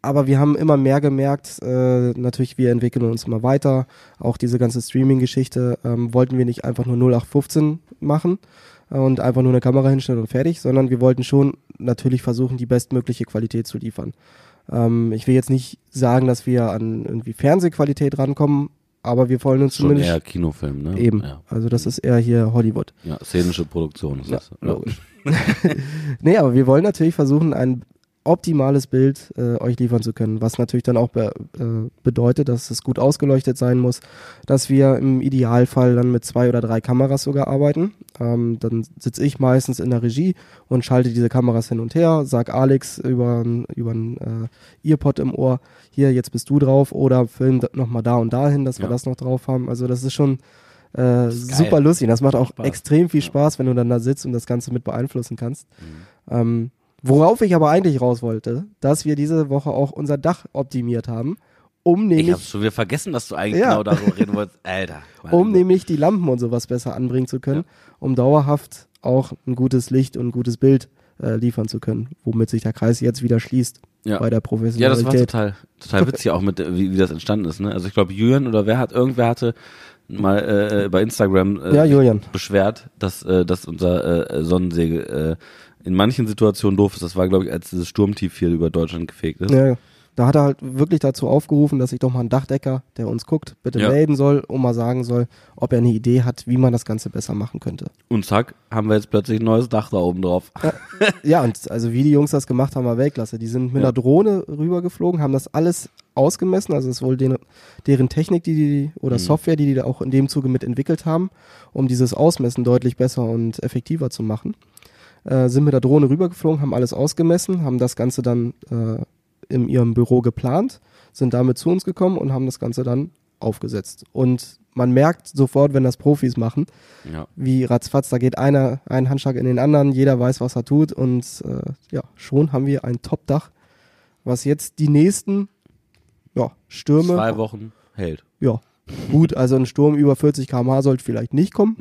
Aber wir haben immer mehr gemerkt, äh, natürlich, wir entwickeln uns immer weiter. Auch diese ganze Streaming-Geschichte ähm, wollten wir nicht einfach nur 0815 machen und einfach nur eine Kamera hinstellen und fertig, sondern wir wollten schon natürlich versuchen, die bestmögliche Qualität zu liefern. Ähm, ich will jetzt nicht sagen, dass wir an irgendwie Fernsehqualität rankommen, aber wir wollen uns Schon zumindest eher Kinofilm, ne? eben. Ja, Also das ist eher hier Hollywood. ja szenische Produktion ist Ja, das. logisch. nee, aber wir wollen natürlich versuchen, ein optimales Bild äh, euch liefern zu können, was natürlich dann auch be äh, bedeutet, dass es gut ausgeleuchtet sein muss, dass wir im Idealfall dann mit zwei oder drei Kameras sogar arbeiten. Ähm, dann sitze ich meistens in der Regie und schalte diese Kameras hin und her, sag Alex über ein über ein, äh, Earpod im Ohr, hier, jetzt bist du drauf oder film nochmal da und dahin, dass wir Ja. das noch drauf haben. Also das ist schon äh, super lustig. Das macht auch Spaß. extrem viel. Spaß, wenn du dann da sitzt und das Ganze mit beeinflussen kannst. Mhm. Ähm, worauf ich aber eigentlich raus wollte, dass wir diese Woche auch unser Dach optimiert haben, um Ich nämlich, hab's schon wieder vergessen, dass du eigentlich Ja. genau darüber reden wolltest. Alter. Um nämlich die Lampen und sowas besser anbringen zu können, um dauerhaft auch ein gutes Licht und ein gutes Bild äh, liefern zu können, womit sich der Kreis jetzt wieder schließt Ja. bei der Ja, Professionalität. das war total, total witzig auch mit, äh, wie, wie das entstanden ist. Ne? Also ich glaube, Julian oder wer hat, irgendwer hatte mal äh, bei Instagram äh, ja, beschwert, dass, äh, dass unser äh, Sonnensegel äh, in manchen Situationen doof ist. Das war, glaube ich, als dieses Sturmtief hier über Deutschland gefegt ist. Ja, da hat er halt wirklich dazu aufgerufen, dass sich doch mal ein Dachdecker, der uns guckt, bitte Ja. melden soll, um mal sagen soll, ob er eine Idee hat, wie man das Ganze besser machen könnte. Und zack, haben wir jetzt plötzlich ein neues Dach da oben drauf. Ja, und also wie die Jungs das gemacht haben, war Weltklasse. Die sind mit Ja. einer Drohne rübergeflogen, haben das alles ausgemessen. Also es ist wohl deren, deren Technik, die die oder Mhm. Software, die die da auch in dem Zuge mit entwickelt haben, um dieses Ausmessen deutlich besser und effektiver zu machen. Äh, sind mit der Drohne rübergeflogen, haben alles ausgemessen, haben das Ganze dann äh, in ihrem Büro geplant, sind damit zu uns gekommen und haben das Ganze dann aufgesetzt. Und man merkt sofort, wenn das Profis machen, Ja. wie ratzfatz, da geht einer, ein Handschlag in den anderen, jeder weiß, was er tut und äh, ja, schon haben wir ein Top-Dach, was jetzt die nächsten ja, Stürme, Zwei Wochen hält. ja, gut, also ein Sturm über 40 km/h sollte vielleicht nicht kommen.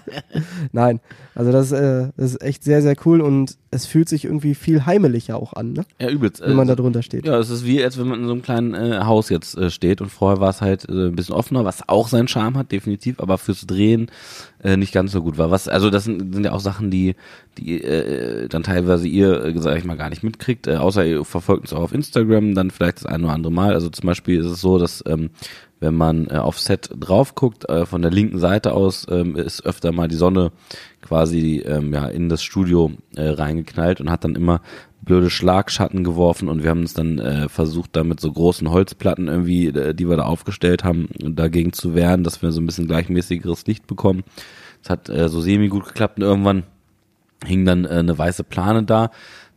Nein, also das, äh, das ist echt sehr, sehr cool und es fühlt sich irgendwie viel heimelicher auch an, ne? Ja, übelst. wenn man da drunter steht. Ja, es ist wie, als wenn man in so einem kleinen äh, Haus jetzt äh, steht und vorher war es halt äh, ein bisschen offener, was auch seinen Charme hat, definitiv, aber fürs Drehen äh, nicht ganz so gut war. Was, also das sind, sind ja auch Sachen, die, die äh, dann teilweise ihr, äh, sag ich mal, gar nicht mitkriegt, äh, außer ihr verfolgt uns auch auf Instagram, dann vielleicht das ein oder andere Mal. Also zum Beispiel ist es so, dass ähm, wenn man äh, auf Set drauf guckt, äh, von der linken Seite aus ähm, ist öfter mal die Sonne quasi ähm, ja in das Studio äh, reingeknallt und hat dann immer blöde Schlagschatten geworfen und wir haben uns dann äh, versucht, da mit so großen Holzplatten irgendwie, äh, die wir da aufgestellt haben, dagegen zu wehren, dass wir so ein bisschen gleichmäßigeres Licht bekommen. Das hat äh, so semi gut geklappt und irgendwann hing dann äh, eine weiße Plane da.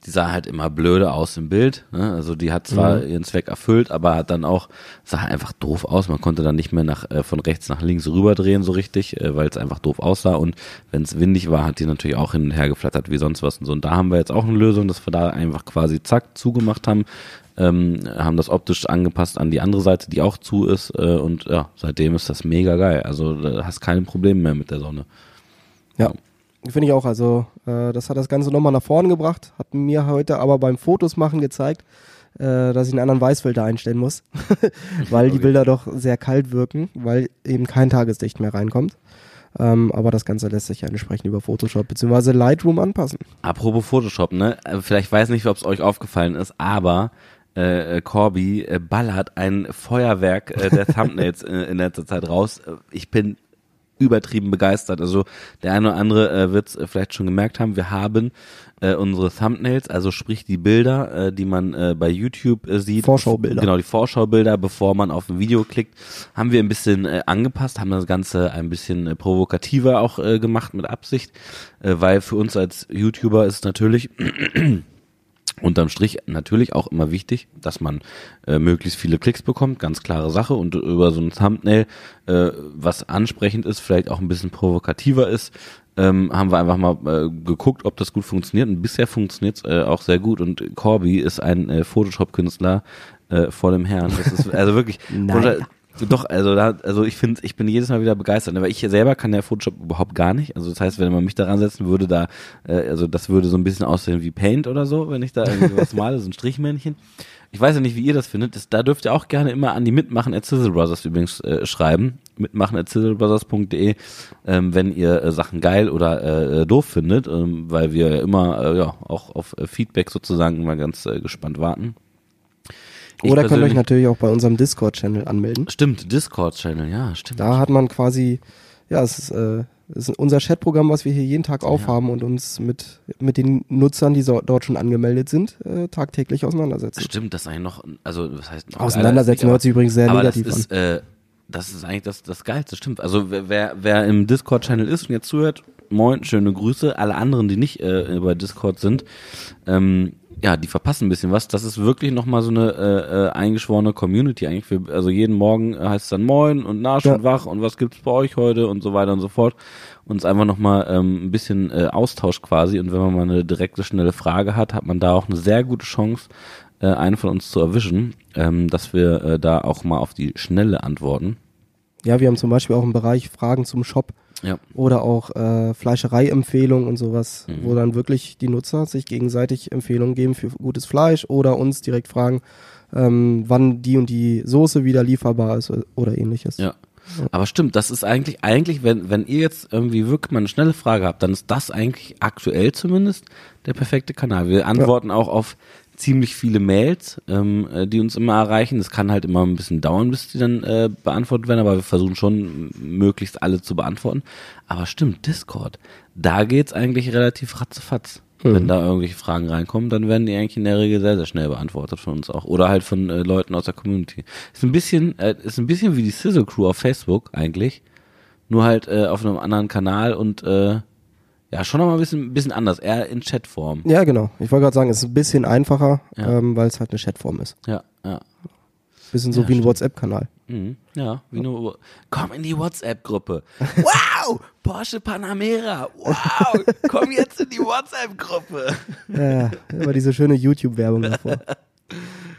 Die sah halt immer blöde aus im Bild. Ne? Also die hat zwar Mhm. ihren Zweck erfüllt, aber hat dann auch, sah einfach doof aus. Man konnte dann nicht mehr nach, äh, von rechts nach links rüberdrehen so richtig, äh, weil es einfach doof aussah. Und wenn es windig war, hat die natürlich auch hin und her geflattert wie sonst was und so. Und da haben wir jetzt auch eine Lösung, dass wir da einfach quasi zack zugemacht haben. Ähm, haben das optisch angepasst an die andere Seite, die auch zu ist. Äh, und ja, seitdem ist das mega geil. Also hast keine Probleme mehr mit der Sonne. Ja, finde ich auch. Also äh, das hat das Ganze nochmal nach vorne gebracht, hat mir heute aber beim Fotos machen gezeigt, äh, dass ich einen anderen Weißfilter einstellen muss, weil die Okay. Bilder doch sehr kalt wirken, weil eben kein Tageslicht mehr reinkommt. Ähm, aber das Ganze lässt sich ja entsprechend über Photoshop bzw. Lightroom anpassen. Apropos Photoshop, ne? Äh, Vielleicht weiß nicht, ob es euch aufgefallen ist, aber äh, äh, Corby äh, ballert ein Feuerwerk äh, der Thumbnails äh, in letzter Zeit raus. Ich bin übertrieben begeistert. Also der eine oder andere äh, wird es äh, vielleicht schon gemerkt haben, wir haben äh, unsere Thumbnails, also sprich die Bilder, äh, die man äh, bei YouTube äh, sieht. Vorschaubilder. Genau, die Vorschaubilder, bevor man auf ein Video klickt, haben wir ein bisschen äh, angepasst, haben das Ganze ein bisschen äh, provokativer auch äh, gemacht mit Absicht, äh, weil für uns als YouTuber ist natürlich Unterm Strich natürlich auch immer wichtig, dass man äh, möglichst viele Klicks bekommt, ganz klare Sache und über so ein Thumbnail, äh, was ansprechend ist, vielleicht auch ein bisschen provokativer ist, ähm, haben wir einfach mal äh, geguckt, ob das gut funktioniert und bisher funktioniert es äh, auch sehr gut und Corby ist ein äh, Photoshop-Künstler äh, vor dem Herrn. Das ist also wirklich Nein. Doch, also da, also ich finde, ich bin jedes Mal wieder begeistert, aber ich selber kann ja Photoshop überhaupt gar nicht. Also das heißt, wenn man mich daran setzen würde, da, äh, also das würde so ein bisschen aussehen wie Paint oder so, wenn ich da irgendwie was male, so ein Strichmännchen. Ich weiß ja nicht, wie ihr das findet. Das, da dürft ihr auch gerne immer an die Mitmachen at Sizzle Brothers übrigens äh, schreiben. Mitmachen at sizzlebrothers.de, ähm, wenn ihr äh, Sachen geil oder äh, doof findet, ähm, weil wir ja immer äh, ja auch auf äh, Feedback sozusagen immer ganz äh, gespannt warten. Oder könnt ihr euch natürlich auch bei unserem Discord-Channel anmelden. Stimmt, Discord-Channel, ja, stimmt. Da hat man quasi, ja, es ist, äh, es ist unser Chatprogramm, was wir hier jeden Tag aufhaben und uns mit, mit den Nutzern, die so, dort schon angemeldet sind, äh, tagtäglich auseinandersetzen. Stimmt, das ist eigentlich noch, also was heißt noch Auseinandersetzen hört sich übrigens sehr negativ das ist, Äh, das ist eigentlich das, das Geilste, stimmt. Also wer, wer, wer im Discord-Channel ist und jetzt zuhört, moin, schöne Grüße. Alle anderen, die nicht äh, über Discord sind, ähm, ja, die verpassen ein bisschen was. Das ist wirklich nochmal so eine äh, äh, eingeschworene Community eigentlich. Für, also jeden Morgen äh, heißt es dann Moin und na, schon Ja. wach und was gibt's bei euch heute und so weiter und so fort. Uns einfach nochmal ähm, ein bisschen äh, Austausch quasi. Und wenn man mal eine direkte, schnelle Frage hat, hat man da auch eine sehr gute Chance, äh, einen von uns zu erwischen, ähm, dass wir äh, da auch mal auf die Schnelle antworten. Ja, wir haben zum Beispiel auch einen Bereich Fragen zum Shop Ja. oder auch äh, Fleischereiempfehlungen und sowas, Mhm. wo dann wirklich die Nutzer sich gegenseitig Empfehlungen geben für gutes Fleisch oder uns direkt fragen, ähm, wann die und die Soße wieder lieferbar ist oder ähnliches. Ja. Aber stimmt, das ist eigentlich, eigentlich, wenn, wenn ihr jetzt irgendwie wirklich mal eine schnelle Frage habt, dann ist das eigentlich aktuell zumindest der perfekte Kanal. Wir antworten auch auf ziemlich viele Mails, ähm, äh, die uns immer erreichen. Das kann halt immer ein bisschen dauern, bis die dann äh, beantwortet werden, aber wir versuchen schon möglichst alle zu beantworten. Aber stimmt, Discord, da geht's eigentlich relativ ratzefatz. Wenn da irgendwelche Fragen reinkommen, dann werden die eigentlich in der Regel sehr, sehr schnell beantwortet von uns auch. Oder halt von äh, Leuten aus der Community. Ist ein bisschen, äh, ist ein bisschen wie die Sizzle Crew auf Facebook eigentlich. Nur halt äh, auf einem anderen Kanal und äh, ja, schon nochmal ein bisschen, ein bisschen anders, eher in Chatform. Ja, genau. Ich wollte gerade sagen, es ist ein bisschen einfacher, Ja. ähm, weil es halt eine Chatform ist. Ja, ja. Bisschen so Ja, wie ein. WhatsApp-Kanal. Mhm. Ja, wie nur, komm in die WhatsApp-Gruppe. Wow, Porsche Panamera. Wow, komm jetzt in die WhatsApp-Gruppe. Ja, immer diese schöne YouTube-Werbung davor.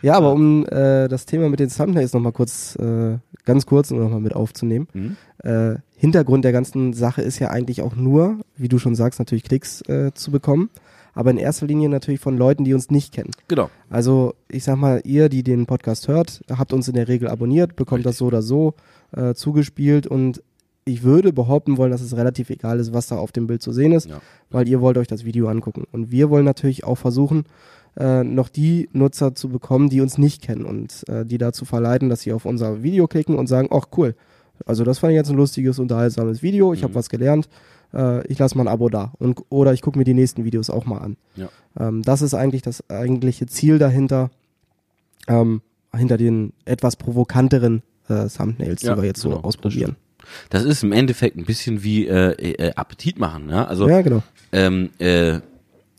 Ja, aber um äh, das Thema mit den Thumbnails nochmal kurz, äh, ganz kurz nochmal mit aufzunehmen. Mhm. Äh, Hintergrund der ganzen Sache ist ja eigentlich auch nur, wie du schon sagst, natürlich Klicks äh, zu bekommen, aber in erster Linie natürlich von Leuten, die uns nicht kennen. Genau. Also ich sag mal, ihr, die den Podcast hört, habt uns in der Regel abonniert, bekommt das so oder so äh, zugespielt und ich würde behaupten wollen, dass es relativ egal ist, was da auf dem Bild zu sehen ist, Ja. weil ihr wollt euch das Video angucken. Und wir wollen natürlich auch versuchen, äh, noch die Nutzer zu bekommen, die uns nicht kennen und äh, die dazu verleiten, dass sie auf unser Video klicken und sagen, ach cool, also das fand ich jetzt ein lustiges, unterhaltsames Video, ich habe was gelernt, äh, ich lasse mal ein Abo da und oder ich gucke mir die nächsten Videos auch mal an. Ja. Ähm, das ist eigentlich das eigentliche Ziel dahinter, ähm, hinter den etwas provokanteren äh, Thumbnails, Ja, die wir jetzt so genau, das ausprobieren. Das ist im Endeffekt ein bisschen wie äh, äh, Appetit machen, ja. Also Ja, genau. Ähm, äh,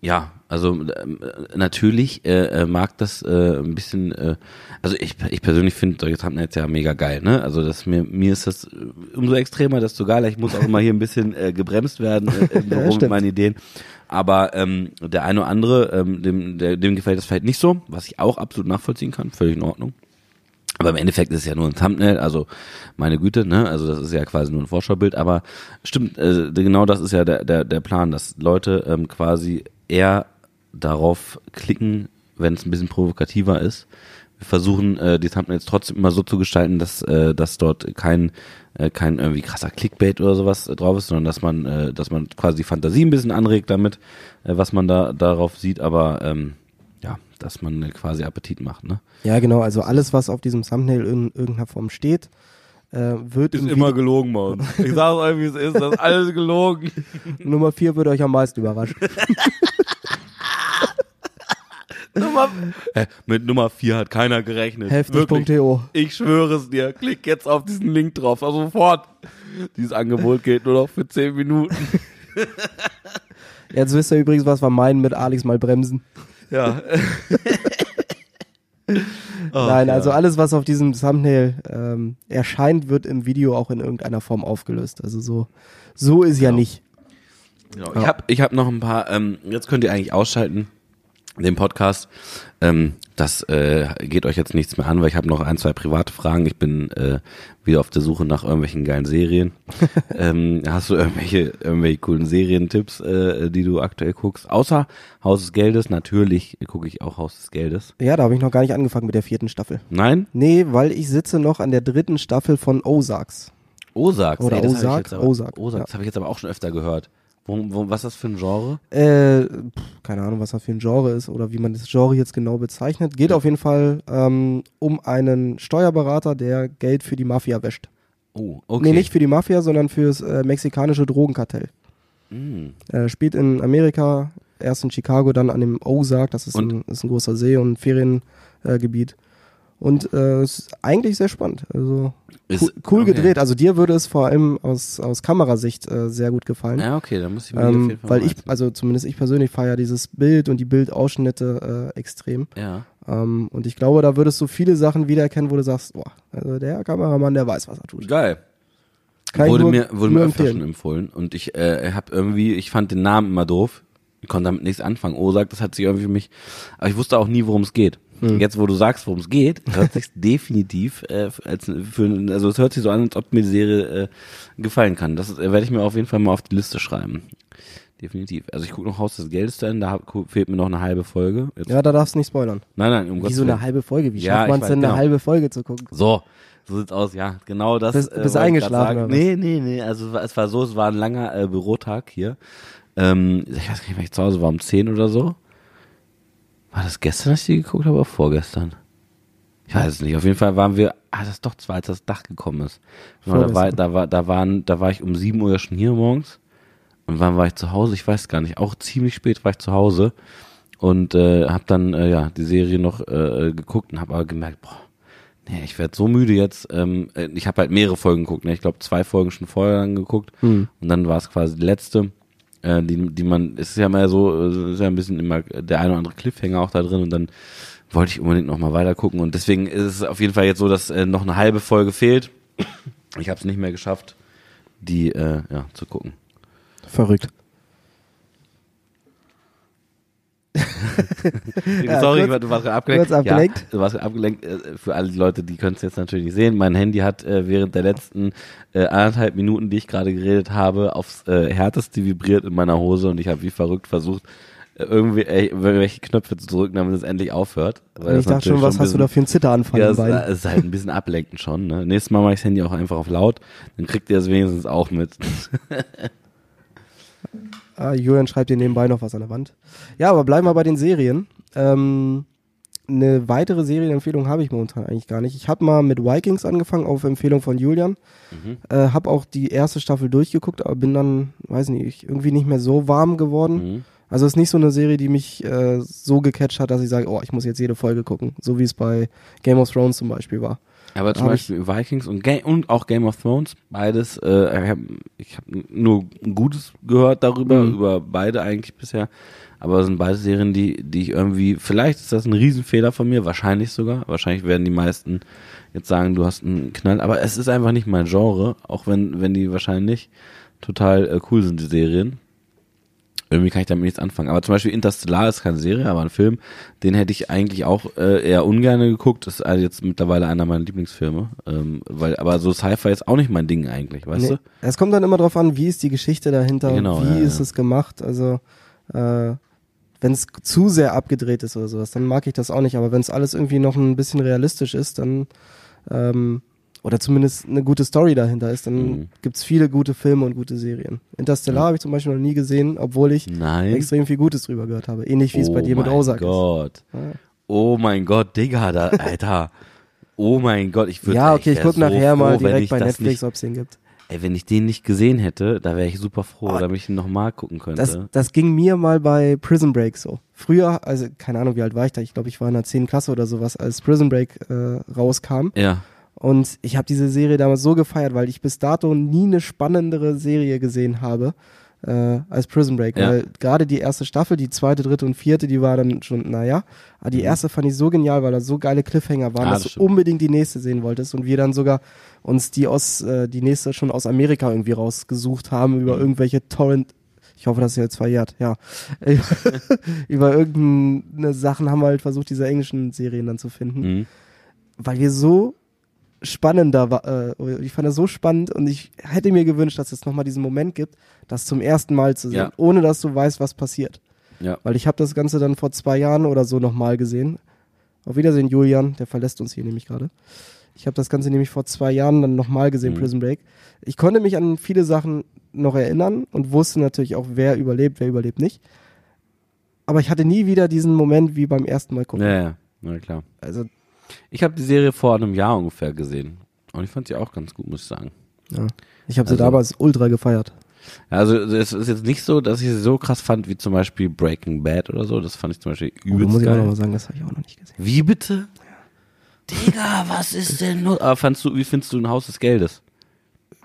ja, also ähm, äh, natürlich äh, äh, mag das äh, ein bisschen, äh, also ich, ich persönlich finde solche Thumbnails ja mega geil, ne? Also das mir, mir ist das äh, umso extremer, desto geiler. Ich muss auch immer hier ein bisschen äh, gebremst werden äh, im Büro mit meinen Ideen. Aber ähm, der eine oder andere, ähm, dem, der, dem gefällt das vielleicht nicht so, was ich auch absolut nachvollziehen kann, völlig in Ordnung. Aber im Endeffekt ist es ja nur ein Thumbnail, also meine Güte, ne? Also das ist ja quasi nur ein Vorschaubild, aber stimmt, äh, genau das ist ja der, der, der Plan, dass Leute ähm, quasi eher darauf klicken, wenn es ein bisschen provokativer ist. Wir versuchen äh, die Thumbnails trotzdem immer so zu gestalten, dass, äh, dass dort kein, äh, kein irgendwie krasser Clickbait oder sowas äh, drauf ist, sondern dass man, äh, dass man quasi die Fantasie ein bisschen anregt damit, äh, was man da darauf sieht, aber ähm, ja, dass man äh, quasi Appetit macht, ne? Ja, genau. Also alles, was auf diesem Thumbnail in irgendeiner Form steht, äh, wird im Video- gelogen bei uns. Ich sage euch, wie es ist, das ist alles gelogen. Nummer 4 würde euch am meisten überraschen. Nummer, äh, mit Nummer 4 hat keiner gerechnet. Heftig.to. Ich schwöre es dir. Klick jetzt auf diesen Link drauf. Also sofort. Dieses Angebot geht nur noch für 10 Minuten. Jetzt wisst ihr übrigens, was wir meinen mit Alex mal bremsen. Ja. Oh, Nein, ja. also alles, was auf diesem Thumbnail ähm, erscheint, wird im Video auch in irgendeiner Form aufgelöst. Also so, so ist ja Genau. nicht. Genau. Ich habe ich hab noch ein paar, ähm, jetzt könnt ihr eigentlich ausschalten, den Podcast. Ähm, das äh, geht euch jetzt nichts mehr an, weil ich habe noch ein, zwei private Fragen. Ich bin äh, wieder auf der Suche nach irgendwelchen geilen Serien. ähm, hast du irgendwelche, irgendwelche coolen Serientipps, äh, die du aktuell guckst? Außer Haus des Geldes, natürlich gucke ich auch Haus des Geldes. Ja, da habe ich noch gar nicht angefangen mit der vierten Staffel. Nein? Nee, weil ich sitze noch an der dritten Staffel von Ozarks. Ozark. Oder das hab ich Ozark, jetzt aber- Ozark, Ozark, das habe ich jetzt aber auch schon öfter gehört. Wo, wo, was ist das für ein Genre? Äh, pff, keine Ahnung, was das für ein Genre ist oder wie man das Genre jetzt genau bezeichnet. Geht auf jeden Fall ähm, um einen Steuerberater, der Geld für die Mafia wäscht. Oh, okay. Nee, nicht für die Mafia, sondern fürs äh, mexikanische Drogenkartell. Mm. Äh, spielt in Amerika, erst in Chicago, dann an dem Ozark, das ist, ein, ist ein großer See und ein Feriengebiet. Und äh, es ist eigentlich sehr spannend. Also Ist- cool, cool okay. gedreht. Also dir würde es vor allem aus, aus Kamerasicht äh, sehr gut gefallen. Ja, okay, dann muss ich mir die auf Ähm, jeden Fall weil ich, also zumindest ich persönlich feiere dieses Bild und die Bildausschnitte äh, extrem. Ja. Ähm, und ich glaube, da würdest du viele Sachen wiedererkennen, wo du sagst, boah, also der Kameramann, der weiß, was er tut. Geil. Ich wurde nur- mir, wurde mir öfter empfehlen. schon empfohlen. Und ich äh, habe irgendwie, ich fand den Namen immer doof. Ich konnte damit nichts anfangen. Ozark, das hat sich irgendwie für mich, aber ich wusste auch nie, worum es geht. Hm. Jetzt, wo du sagst, worum es geht, hört sich definitiv äh, als für, also es hört sich so an, als ob mir die Serie äh, gefallen kann. Das äh, werde ich mir auf jeden Fall mal auf die Liste schreiben. Definitiv. Also ich gucke noch Haus des Geldes dann, da fehlt mir noch eine halbe Folge. Jetzt, Ja, da darfst du nicht spoilern. Nein, nein, um Wie Gottes so eine halbe Folge. Wie Ja, schafft man es denn, eine genau. halbe Folge zu gucken? So, so sieht's aus, ja, genau das. Bist- äh, bist grad eingeschlafen, oder? Nee, nee, nee, also es war- so, es war ein langer äh, Bürotag hier. Ähm, ich weiß gar nicht, wann ich zu Hause war, um 10 oder so. War das gestern, als ich die geguckt habe, oder vorgestern? Ich weiß es nicht. Auf jeden Fall waren wir, ah, das ist doch zwei, als das Dach gekommen ist. Da, war, da, war, da, waren, da war ich um 7 Uhr schon hier morgens. Und wann war ich zu Hause? Ich weiß gar nicht. Auch ziemlich spät war ich zu Hause. Und äh, habe dann äh, ja die Serie noch äh, geguckt und habe aber gemerkt, boah, nee, ich werde so müde jetzt. Ähm, äh, ich habe halt mehrere Folgen geguckt. Ne? Ich glaube, zwei Folgen schon vorher dann geguckt. Hm. Und dann war es quasi die letzte, äh, die, die man, es ist ja immer so, äh, ist ja ein bisschen immer der eine oder andere Cliffhanger auch da drin und dann wollte ich unbedingt noch mal weiter gucken und deswegen ist es auf jeden Fall jetzt so, dass äh, noch eine halbe Folge fehlt. Ich habe es nicht mehr geschafft, die äh, ja zu gucken. Verrückt. Ja, Sorry, kurz- du warst abgelenkt. kurz abgelenkt. Ja, du warst abgelenkt. Äh, Für alle Leute, die können es jetzt natürlich nicht sehen. Mein Handy hat äh, während der letzten äh, anderthalb Minuten, die ich gerade geredet habe, aufs äh, härteste vibriert in meiner Hose und ich habe wie verrückt versucht, äh, irgendwie äh, irgendwelche Knöpfe zu drücken, damit es endlich aufhört. Weil ich dachte schon, was ein hast du da bisschen- für einen Zitteranfall ja, im es, ist halt ein bisschen ablenken schon. Ne? Nächstes Mal mache ich das Handy auch einfach auf laut, dann kriegt ihr es wenigstens auch mit. Ah, Julian schreibt hier nebenbei noch was an der Wand. Ja, aber bleiben wir bei den Serien. Ähm, eine weitere Serienempfehlung habe ich momentan eigentlich gar nicht. Ich habe mal mit Vikings angefangen auf Empfehlung von Julian. Mhm. Äh, habe auch die erste Staffel durchgeguckt, aber bin dann, weiß nicht, irgendwie nicht mehr so warm geworden. Mhm. Also es ist nicht so eine Serie, die mich äh, so gecatcht hat, dass ich sage, oh, ich muss jetzt jede Folge gucken. So wie es bei Game of Thrones zum Beispiel war. Aber zum Beispiel Vikings und, Ga und auch Game of Thrones, beides, äh, ich habe ich hab nur Gutes gehört darüber, Mhm. über beide eigentlich bisher. Aber es sind beide Serien, die, die ich irgendwie, vielleicht ist das ein Riesenfehler von mir, wahrscheinlich sogar. Wahrscheinlich werden die meisten jetzt sagen, du hast einen Knall. Aber es ist einfach nicht mein Genre, auch wenn, wenn die wahrscheinlich total äh, cool sind, die Serien. Irgendwie kann ich damit nichts anfangen. Aber zum Beispiel Interstellar ist keine Serie, aber ein Film, den hätte ich eigentlich auch äh, eher ungern geguckt. Das ist also jetzt mittlerweile einer meiner Lieblingsfilme. Ähm, weil, aber so Sci-Fi ist auch nicht mein Ding eigentlich, weißt Nee, es kommt dann immer drauf an, wie ist die Geschichte dahinter, Genau, wie ja, ist ja. es gemacht. Also äh, wenn es zu sehr abgedreht ist oder sowas, dann mag ich das auch nicht. Aber wenn es alles irgendwie noch ein bisschen realistisch ist, dann ähm, oder zumindest eine gute Story dahinter ist, dann Mhm. gibt's viele gute Filme und gute Serien. Interstellar Ja. habe ich zum Beispiel noch nie gesehen, obwohl ich? Nein. extrem viel Gutes drüber gehört habe. Ähnlich wie es bei dir mit Ozark Oh mein Gott. ist. Ja. Oh mein Gott, Digga, da, Alter. Oh mein Gott, ich würde Ja, okay, ich wär guck so nachher mal froh, wenn direkt bei Netflix, ob es den gibt. ey, wenn ich den nicht gesehen hätte, da wäre ich super froh, Oh, damit ich ihn nochmal gucken könnte. Das, das ging mir mal bei Prison Break so. Früher, also keine Ahnung, wie alt war ich da? Ich glaube, ich war in der 10. Klasse oder sowas, als Prison Break äh, rauskam. ja. Und ich habe diese Serie damals so gefeiert, weil ich bis dato nie eine spannendere Serie gesehen habe. äh, als Prison Break. Ja. Weil gerade die erste Staffel, die zweite, dritte und vierte, die war dann schon, naja. Aber die erste fand ich so genial, weil da so geile Cliffhanger waren, Mhm. Ah, dass das du stimmt. unbedingt die nächste sehen wolltest und wir dann sogar uns die aus, äh, die nächste schon aus Amerika irgendwie rausgesucht haben über Mhm. irgendwelche Torrent ich hoffe, das ist jetzt verjährt, ja. Über irgendeine Sachen haben wir halt versucht, diese englischen Serien dann zu finden Mhm. weil wir so spannender war, äh, ich fand das so spannend und ich hätte mir gewünscht, dass es nochmal diesen Moment gibt, das zum ersten Mal zu sehen, Ja. ohne dass du weißt, was passiert. Ja. Weil ich habe das Ganze dann vor zwei Jahren oder so nochmal gesehen. Auf Wiedersehen, Julian, der verlässt uns hier nämlich gerade. Ich habe das Ganze nämlich vor zwei Jahren dann nochmal gesehen, Mhm. Prison Break. Ich konnte mich an viele Sachen noch erinnern und wusste natürlich auch, wer überlebt, wer überlebt nicht. Aber ich hatte nie wieder diesen Moment wie beim ersten Mal gucken. Ja, ja, na klar. Also, Ich habe die Serie vor einem Jahr ungefähr gesehen. Und ich fand sie auch ganz gut, muss ich sagen. ja. Ich habe sie Also- damals ultra gefeiert. Also es ist jetzt nicht so, dass ich sie so krass fand wie zum Beispiel Breaking Bad oder so. Das fand ich zum Beispiel Oh, übelst muss ich auch noch geil. mal sagen, das habe ich auch noch nicht gesehen. Wie bitte? Digga, was ist denn los? Aber fandst du, wie findest du ein Haus des Geldes?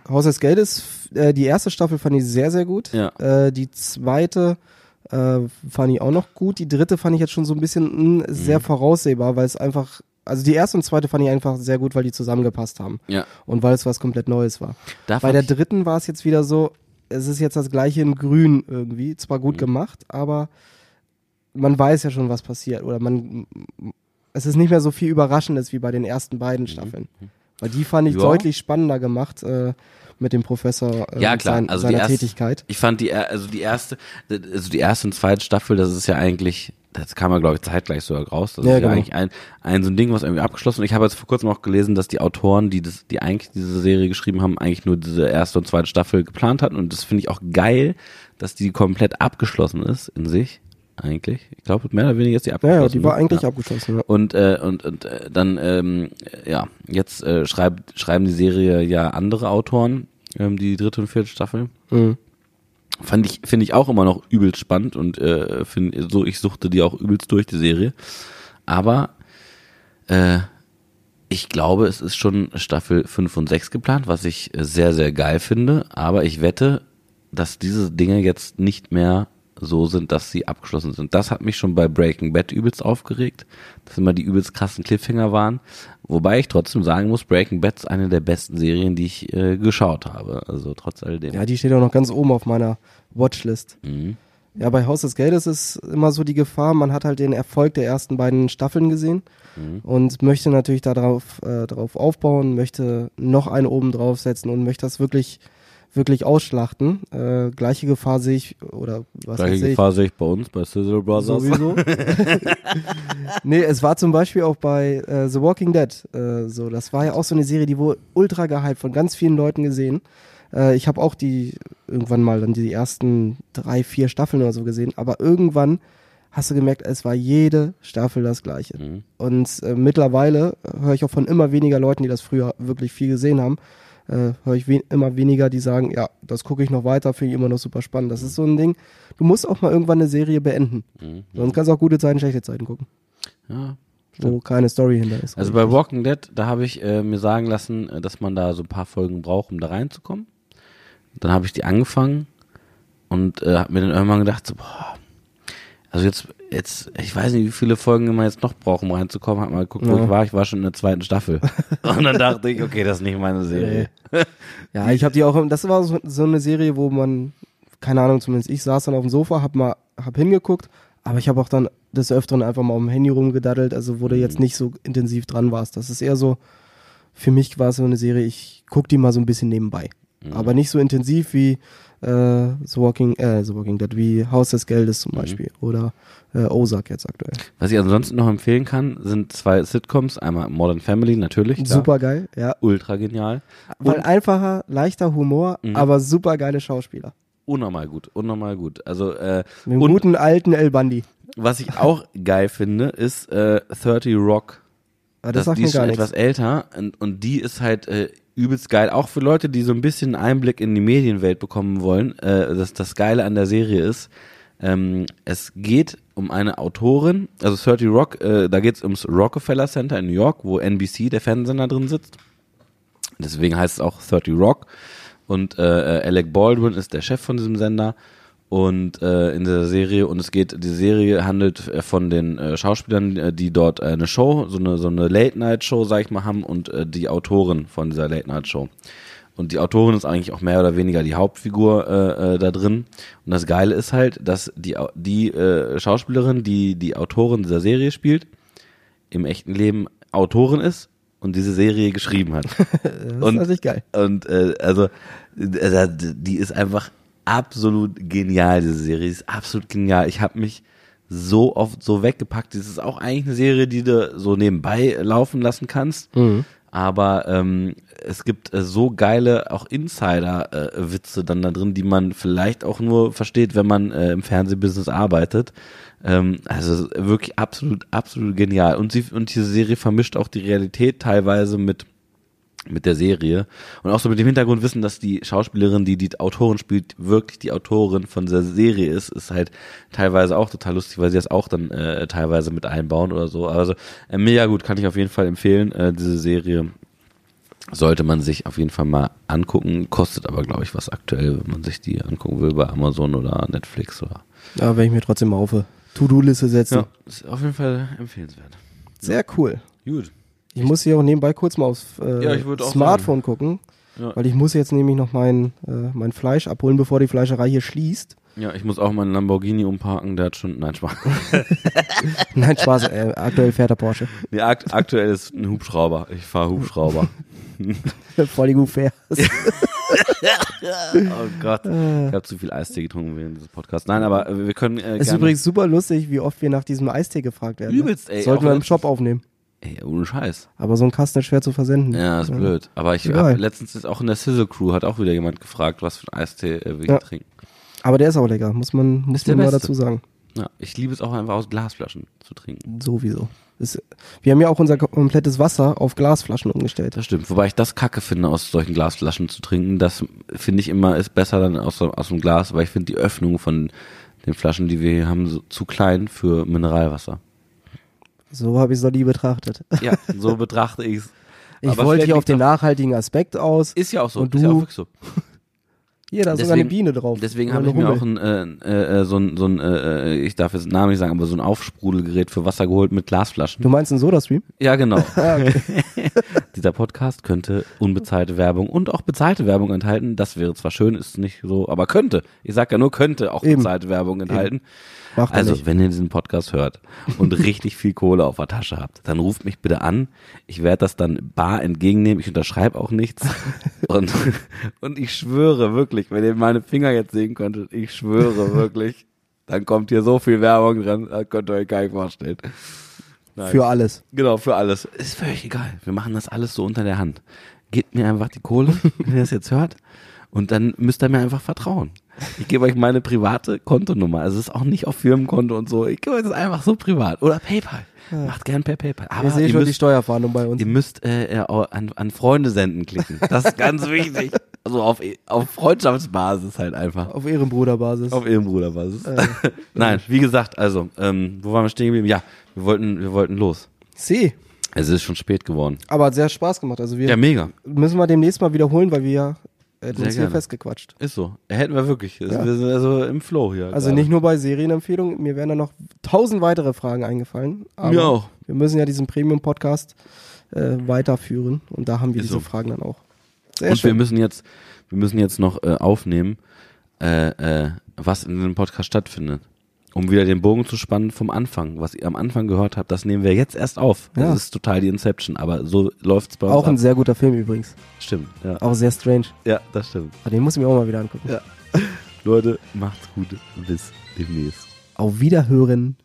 Haus des Geldes, äh, die erste Staffel fand ich sehr, sehr gut. Ja. Äh, die zweite äh, fand ich auch noch gut. Die dritte fand ich jetzt schon so ein bisschen mh, sehr Mhm. voraussehbar, weil es einfach, also die erste und zweite fand ich einfach sehr gut, weil die zusammengepasst haben. Ja. Und weil es was komplett Neues war. Da Bei der dritten war es jetzt wieder so, es ist jetzt das gleiche in grün irgendwie. Zwar Mhm. gut gemacht, aber man weiß ja schon, was passiert. Oder man, es ist nicht mehr so viel Überraschendes wie bei den ersten beiden Staffeln. Weil die fand ich Mhm. Ja. deutlich spannender gemacht äh, mit dem Professor äh, Ja, klar. sein, Also die seiner erste- Tätigkeit. ich fand die, also die erste, also die erste und zweite Staffel, das ist ja eigentlich, das kam ja glaube ich zeitgleich sogar raus. Das Ja, ist ja genau. eigentlich ein, ein so ein Ding, was irgendwie abgeschlossen. Und ich habe jetzt vor kurzem auch gelesen, dass die Autoren, die das, die eigentlich diese Serie geschrieben haben, eigentlich nur diese erste und zweite Staffel geplant hatten. Und das finde ich auch geil, dass die komplett abgeschlossen ist in sich. Eigentlich. Ich glaube, mehr oder weniger ist die Ja, abgeschlossen. ja, die war ne? eigentlich ja. abgeschlossen. Ja. Und, äh, und, und äh, dann, ähm, ja, jetzt äh, schreibt, schreiben die Serie ja andere Autoren, ähm, die dritte und vierte Staffel. Mhm. Fand ich, finde ich auch immer noch übelst spannend und äh, find, so, ich suchte die auch übelst durch, die Serie. Aber äh, ich glaube, es ist schon Staffel 5 und 6 geplant, was ich sehr, sehr geil finde. Aber ich wette, dass diese Dinge jetzt nicht mehr so sind, dass sie abgeschlossen sind. Das hat mich schon bei Breaking Bad übelst aufgeregt, dass immer die übelst krassen Cliffhanger waren. Wobei ich trotzdem sagen muss, Breaking Bad ist eine der besten Serien, die ich äh, geschaut habe. Also trotz alledem. ja, die steht auch noch ganz oben auf meiner Watchlist. Mhm. Ja, bei Haus des Geldes ist immer so die Gefahr, man hat halt den Erfolg der ersten beiden Staffeln gesehen Mhm. und möchte natürlich darauf äh, drauf aufbauen, möchte noch einen oben draufsetzen und möchte das wirklich wirklich ausschlachten. Äh, gleiche Gefahr sehe ich oder was Gleiche Gefahr sehe ich bei uns, bei Sizzle Brothers. sowieso. nee, es war zum Beispiel auch bei äh, The Walking Dead äh, so. Das war ja auch so eine Serie, die wurde ultra gehypt von ganz vielen Leuten gesehen. Äh, ich habe auch die irgendwann mal dann die ersten drei, vier Staffeln oder so gesehen, aber irgendwann hast du gemerkt, es war jede Staffel das gleiche. Mhm. Und äh, mittlerweile höre ich auch von immer weniger Leuten, die das früher wirklich viel gesehen haben, äh, höre ich we immer weniger, die sagen, ja, das gucke ich noch weiter, finde ich immer noch super spannend. Das ist so ein Ding, du musst auch mal irgendwann eine Serie beenden. Mhm. Sonst kannst du auch gute Zeiten, schlechte Zeiten gucken, Ja. wo keine Story hinter ist. Also bei Walking Dead, da habe ich äh, mir sagen lassen, äh, dass man da so ein paar Folgen braucht, um da reinzukommen. Dann habe ich die angefangen und äh, habe mir dann irgendwann gedacht, so, boah, also jetzt, jetzt, ich weiß nicht, wie viele Folgen man jetzt noch braucht, um reinzukommen. Hab mal geguckt, wo Ja. ich war. Ich war schon in der zweiten Staffel. und dann dachte ich, okay, das ist nicht meine Serie. Ja, ich habe die auch, das war so, so eine Serie, wo man, keine Ahnung, zumindest ich saß dann auf dem Sofa, hab mal, hab hingeguckt, aber ich habe auch dann des Öfteren einfach mal auf dem Handy rumgedaddelt, also wo du jetzt nicht so intensiv dran warst. Das ist eher so, für mich war es so eine Serie, ich guck die mal so ein bisschen nebenbei. Aber nicht so intensiv wie äh, The Walking, äh, The Walking Dead, wie Haus des Geldes zum Beispiel oder äh, Ozark jetzt aktuell. Was ich ansonsten noch empfehlen kann, sind zwei Sitcoms. Einmal Modern Family, natürlich. Super geil, ja. Ultra genial. Weil Und- einfacher, leichter Humor, Mhm. aber super geile Schauspieler. Unnormal gut, unnormal gut. Also äh, Mit dem und guten alten El Bandi. was ich auch geil finde, ist äh, 30 Rock. Aber Das, das, die ist schon etwas älter und, und die ist halt äh, übelst geil. Auch für Leute, die so ein bisschen Einblick in die Medienwelt bekommen wollen. Äh, das, das Geile an der Serie ist, ähm, es geht um eine Autorin, also 30 Rock, äh, da geht es ums Rockefeller Center in New York, wo NBC, der Fernsehsender, drin sitzt. Deswegen heißt es auch 30 Rock. Und äh, äh, Alec Baldwin ist der Chef von diesem Sender und äh, in der Serie und es geht die Serie handelt äh, von den äh, Schauspielern äh, die dort äh, eine Show so eine so eine Late Night Show sag ich mal haben und äh, die Autorin von dieser Late Night Show und die Autorin ist eigentlich auch mehr oder weniger die Hauptfigur äh, äh, da drin. Und das Geile ist halt dass die die äh, Schauspielerin die die Autorin dieser Serie spielt im echten Leben Autorin ist und diese Serie geschrieben hat. Das ist Und- natürlich geil. und äh, also, äh, die ist einfach absolut genial, diese Serie. Die ist absolut genial. Ich habe mich so oft so weggepackt. Das ist auch eigentlich eine Serie, die du so nebenbei laufen lassen kannst. Aber ähm, es gibt äh, so geile auch Insider-Witze dann da drin, die man vielleicht auch nur versteht, wenn man äh, im Fernsehbusiness arbeitet. Ähm, also wirklich absolut, absolut genial. Und sie und diese Serie vermischt auch die Realität teilweise mit mit der Serie und auch so mit dem Hintergrundwissen, dass die Schauspielerin, die die Autorin spielt, wirklich die Autorin von dieser Serie ist, ist halt teilweise auch total lustig, weil sie das auch dann äh, teilweise mit einbauen oder so. Also äh, mega gut, kann ich auf jeden Fall empfehlen. Äh, diese Serie sollte man sich auf jeden Fall mal angucken, kostet aber glaube ich was aktuell, wenn man sich die angucken will bei Amazon oder Netflix oder. Da werde ich mir trotzdem mal auf To-Do-Liste setzen. Ja, ist auf jeden Fall empfehlenswert. Sehr cool. Gut. Ich muss hier auch nebenbei kurz mal aufs äh, Ja, Smartphone gucken, Ja. weil ich muss jetzt nämlich noch mein, äh, mein Fleisch abholen, bevor die Fleischerei hier schließt. Ja, ich muss auch meinen Lamborghini umparken, der hat schon, nein, Spaß. Nein, Spaß, äh, aktuell fährt der Porsche. Nee, akt aktuell ist ein Hubschrauber. Ich fahre Hubschrauber. Voll die gut fair. oh Gott. Ich habe zu viel Eistee getrunken während dieses Podcasts. Nein, aber wir können äh, Es ist übrigens super lustig, wie oft wir nach diesem Eistee gefragt werden. ne? Übelst, ey, Sollten wir im Shop aufnehmen. Ey, ohne Scheiß. Aber so ein Kasten ist schwer zu versenden. Ja, ist blöd. Aber ich habe letztens ist auch in der Sizzle Crew hat auch wieder jemand gefragt, was für einen Eistee äh, wir Ja. trinken. Aber der ist auch lecker, muss man, muss man mal dazu sagen. Ja, ich liebe es auch einfach aus Glasflaschen zu trinken. Sowieso. Ist, wir haben ja auch unser komplettes Wasser auf Glasflaschen umgestellt. Das stimmt. Wobei ich das kacke finde, aus solchen Glasflaschen zu trinken. Das finde ich immer ist besser dann aus, aus dem Glas, weil ich finde die Öffnung von den Flaschen, die wir hier haben, so, zu klein für Mineralwasser. So habe ich es noch nie betrachtet. Ja, so betrachte ich es. Ich wollte hier auf den nachhaltigen Aspekt aus. Ist ja auch so. Und ist ja du? auch so. Hier, da ist sogar eine Biene drauf. Deswegen habe ich eine mir auch Hummel. ein, äh, äh, so ein, so ein äh, ich darf jetzt den Namen nicht sagen, aber so ein Aufsprudelgerät für Wasser geholt mit Glasflaschen. Du meinst einen Soda-Stream? Ja, genau. Ah. Dieser Podcast könnte unbezahlte Werbung und auch bezahlte Werbung enthalten. Das wäre zwar schön, ist nicht so, aber könnte. Ich sag ja nur könnte auch Eben. bezahlte Werbung enthalten. Macht Also, nicht. wenn ihr diesen Podcast hört und richtig viel Kohle auf der Tasche habt, dann ruft mich bitte an. Ich werde das dann bar entgegennehmen. Ich unterschreibe auch nichts. Und, und ich schwöre wirklich, wenn ihr meine Finger jetzt sehen könntet, ich schwöre wirklich, dann kommt hier so viel Werbung dran, das könnt ihr euch gar nicht vorstellen. Nein. Für alles. Genau, für alles. Ist völlig egal. Wir machen das alles so unter der Hand. Gebt mir einfach die Kohle, wenn ihr das jetzt hört. Und dann müsst ihr mir einfach vertrauen. Ich gebe euch meine private Kontonummer. Also es ist auch nicht auf Firmenkonto und so. Ich gebe euch das einfach so privat. Oder PayPal. Macht gern per PayPal. Aber ihr schon die müsst, Steuerfahndung bei uns. ihr müsst äh, äh, an, an Freunde senden klicken. Das ist ganz wichtig. Also auf, auf Freundschaftsbasis halt einfach. Auf Ehrenbruderbasis. Auf Ehrenbruderbasis. Äh, Nein, wie gesagt, also, ähm, wo waren wir stehen geblieben? Ja, wir wollten, wir wollten los. C. Es ist schon spät geworden. Aber hat sehr Spaß gemacht. Also wir Ja, mega. müssen wir demnächst mal wiederholen, weil wir ja hätten uns hier festgequatscht. Ist so. Hätten wir wirklich. Ja. Wir sind also im Flow hier. Also gerade. nicht nur bei Serienempfehlungen, mir wären da noch tausend weitere Fragen eingefallen. Aber Mir auch. wir müssen ja diesen Premium-Podcast äh, weiterführen und da haben wir Ist diese so. Fragen dann auch. Sehr Und wir schön. müssen jetzt, wir müssen jetzt noch äh, aufnehmen, äh, äh, was in dem Podcast stattfindet. Um wieder den Bogen zu spannen vom Anfang. Was ihr am Anfang gehört habt, das nehmen wir jetzt erst auf. Ja. Das ist total die Inception, aber so läuft's bei uns Auch ein ab. sehr guter Film übrigens. Stimmt, ja. Auch sehr strange. Ja, das stimmt. Aber den muss ich mir auch mal wieder angucken. Ja. Leute, macht's gut. Bis demnächst. Auf Wiederhören.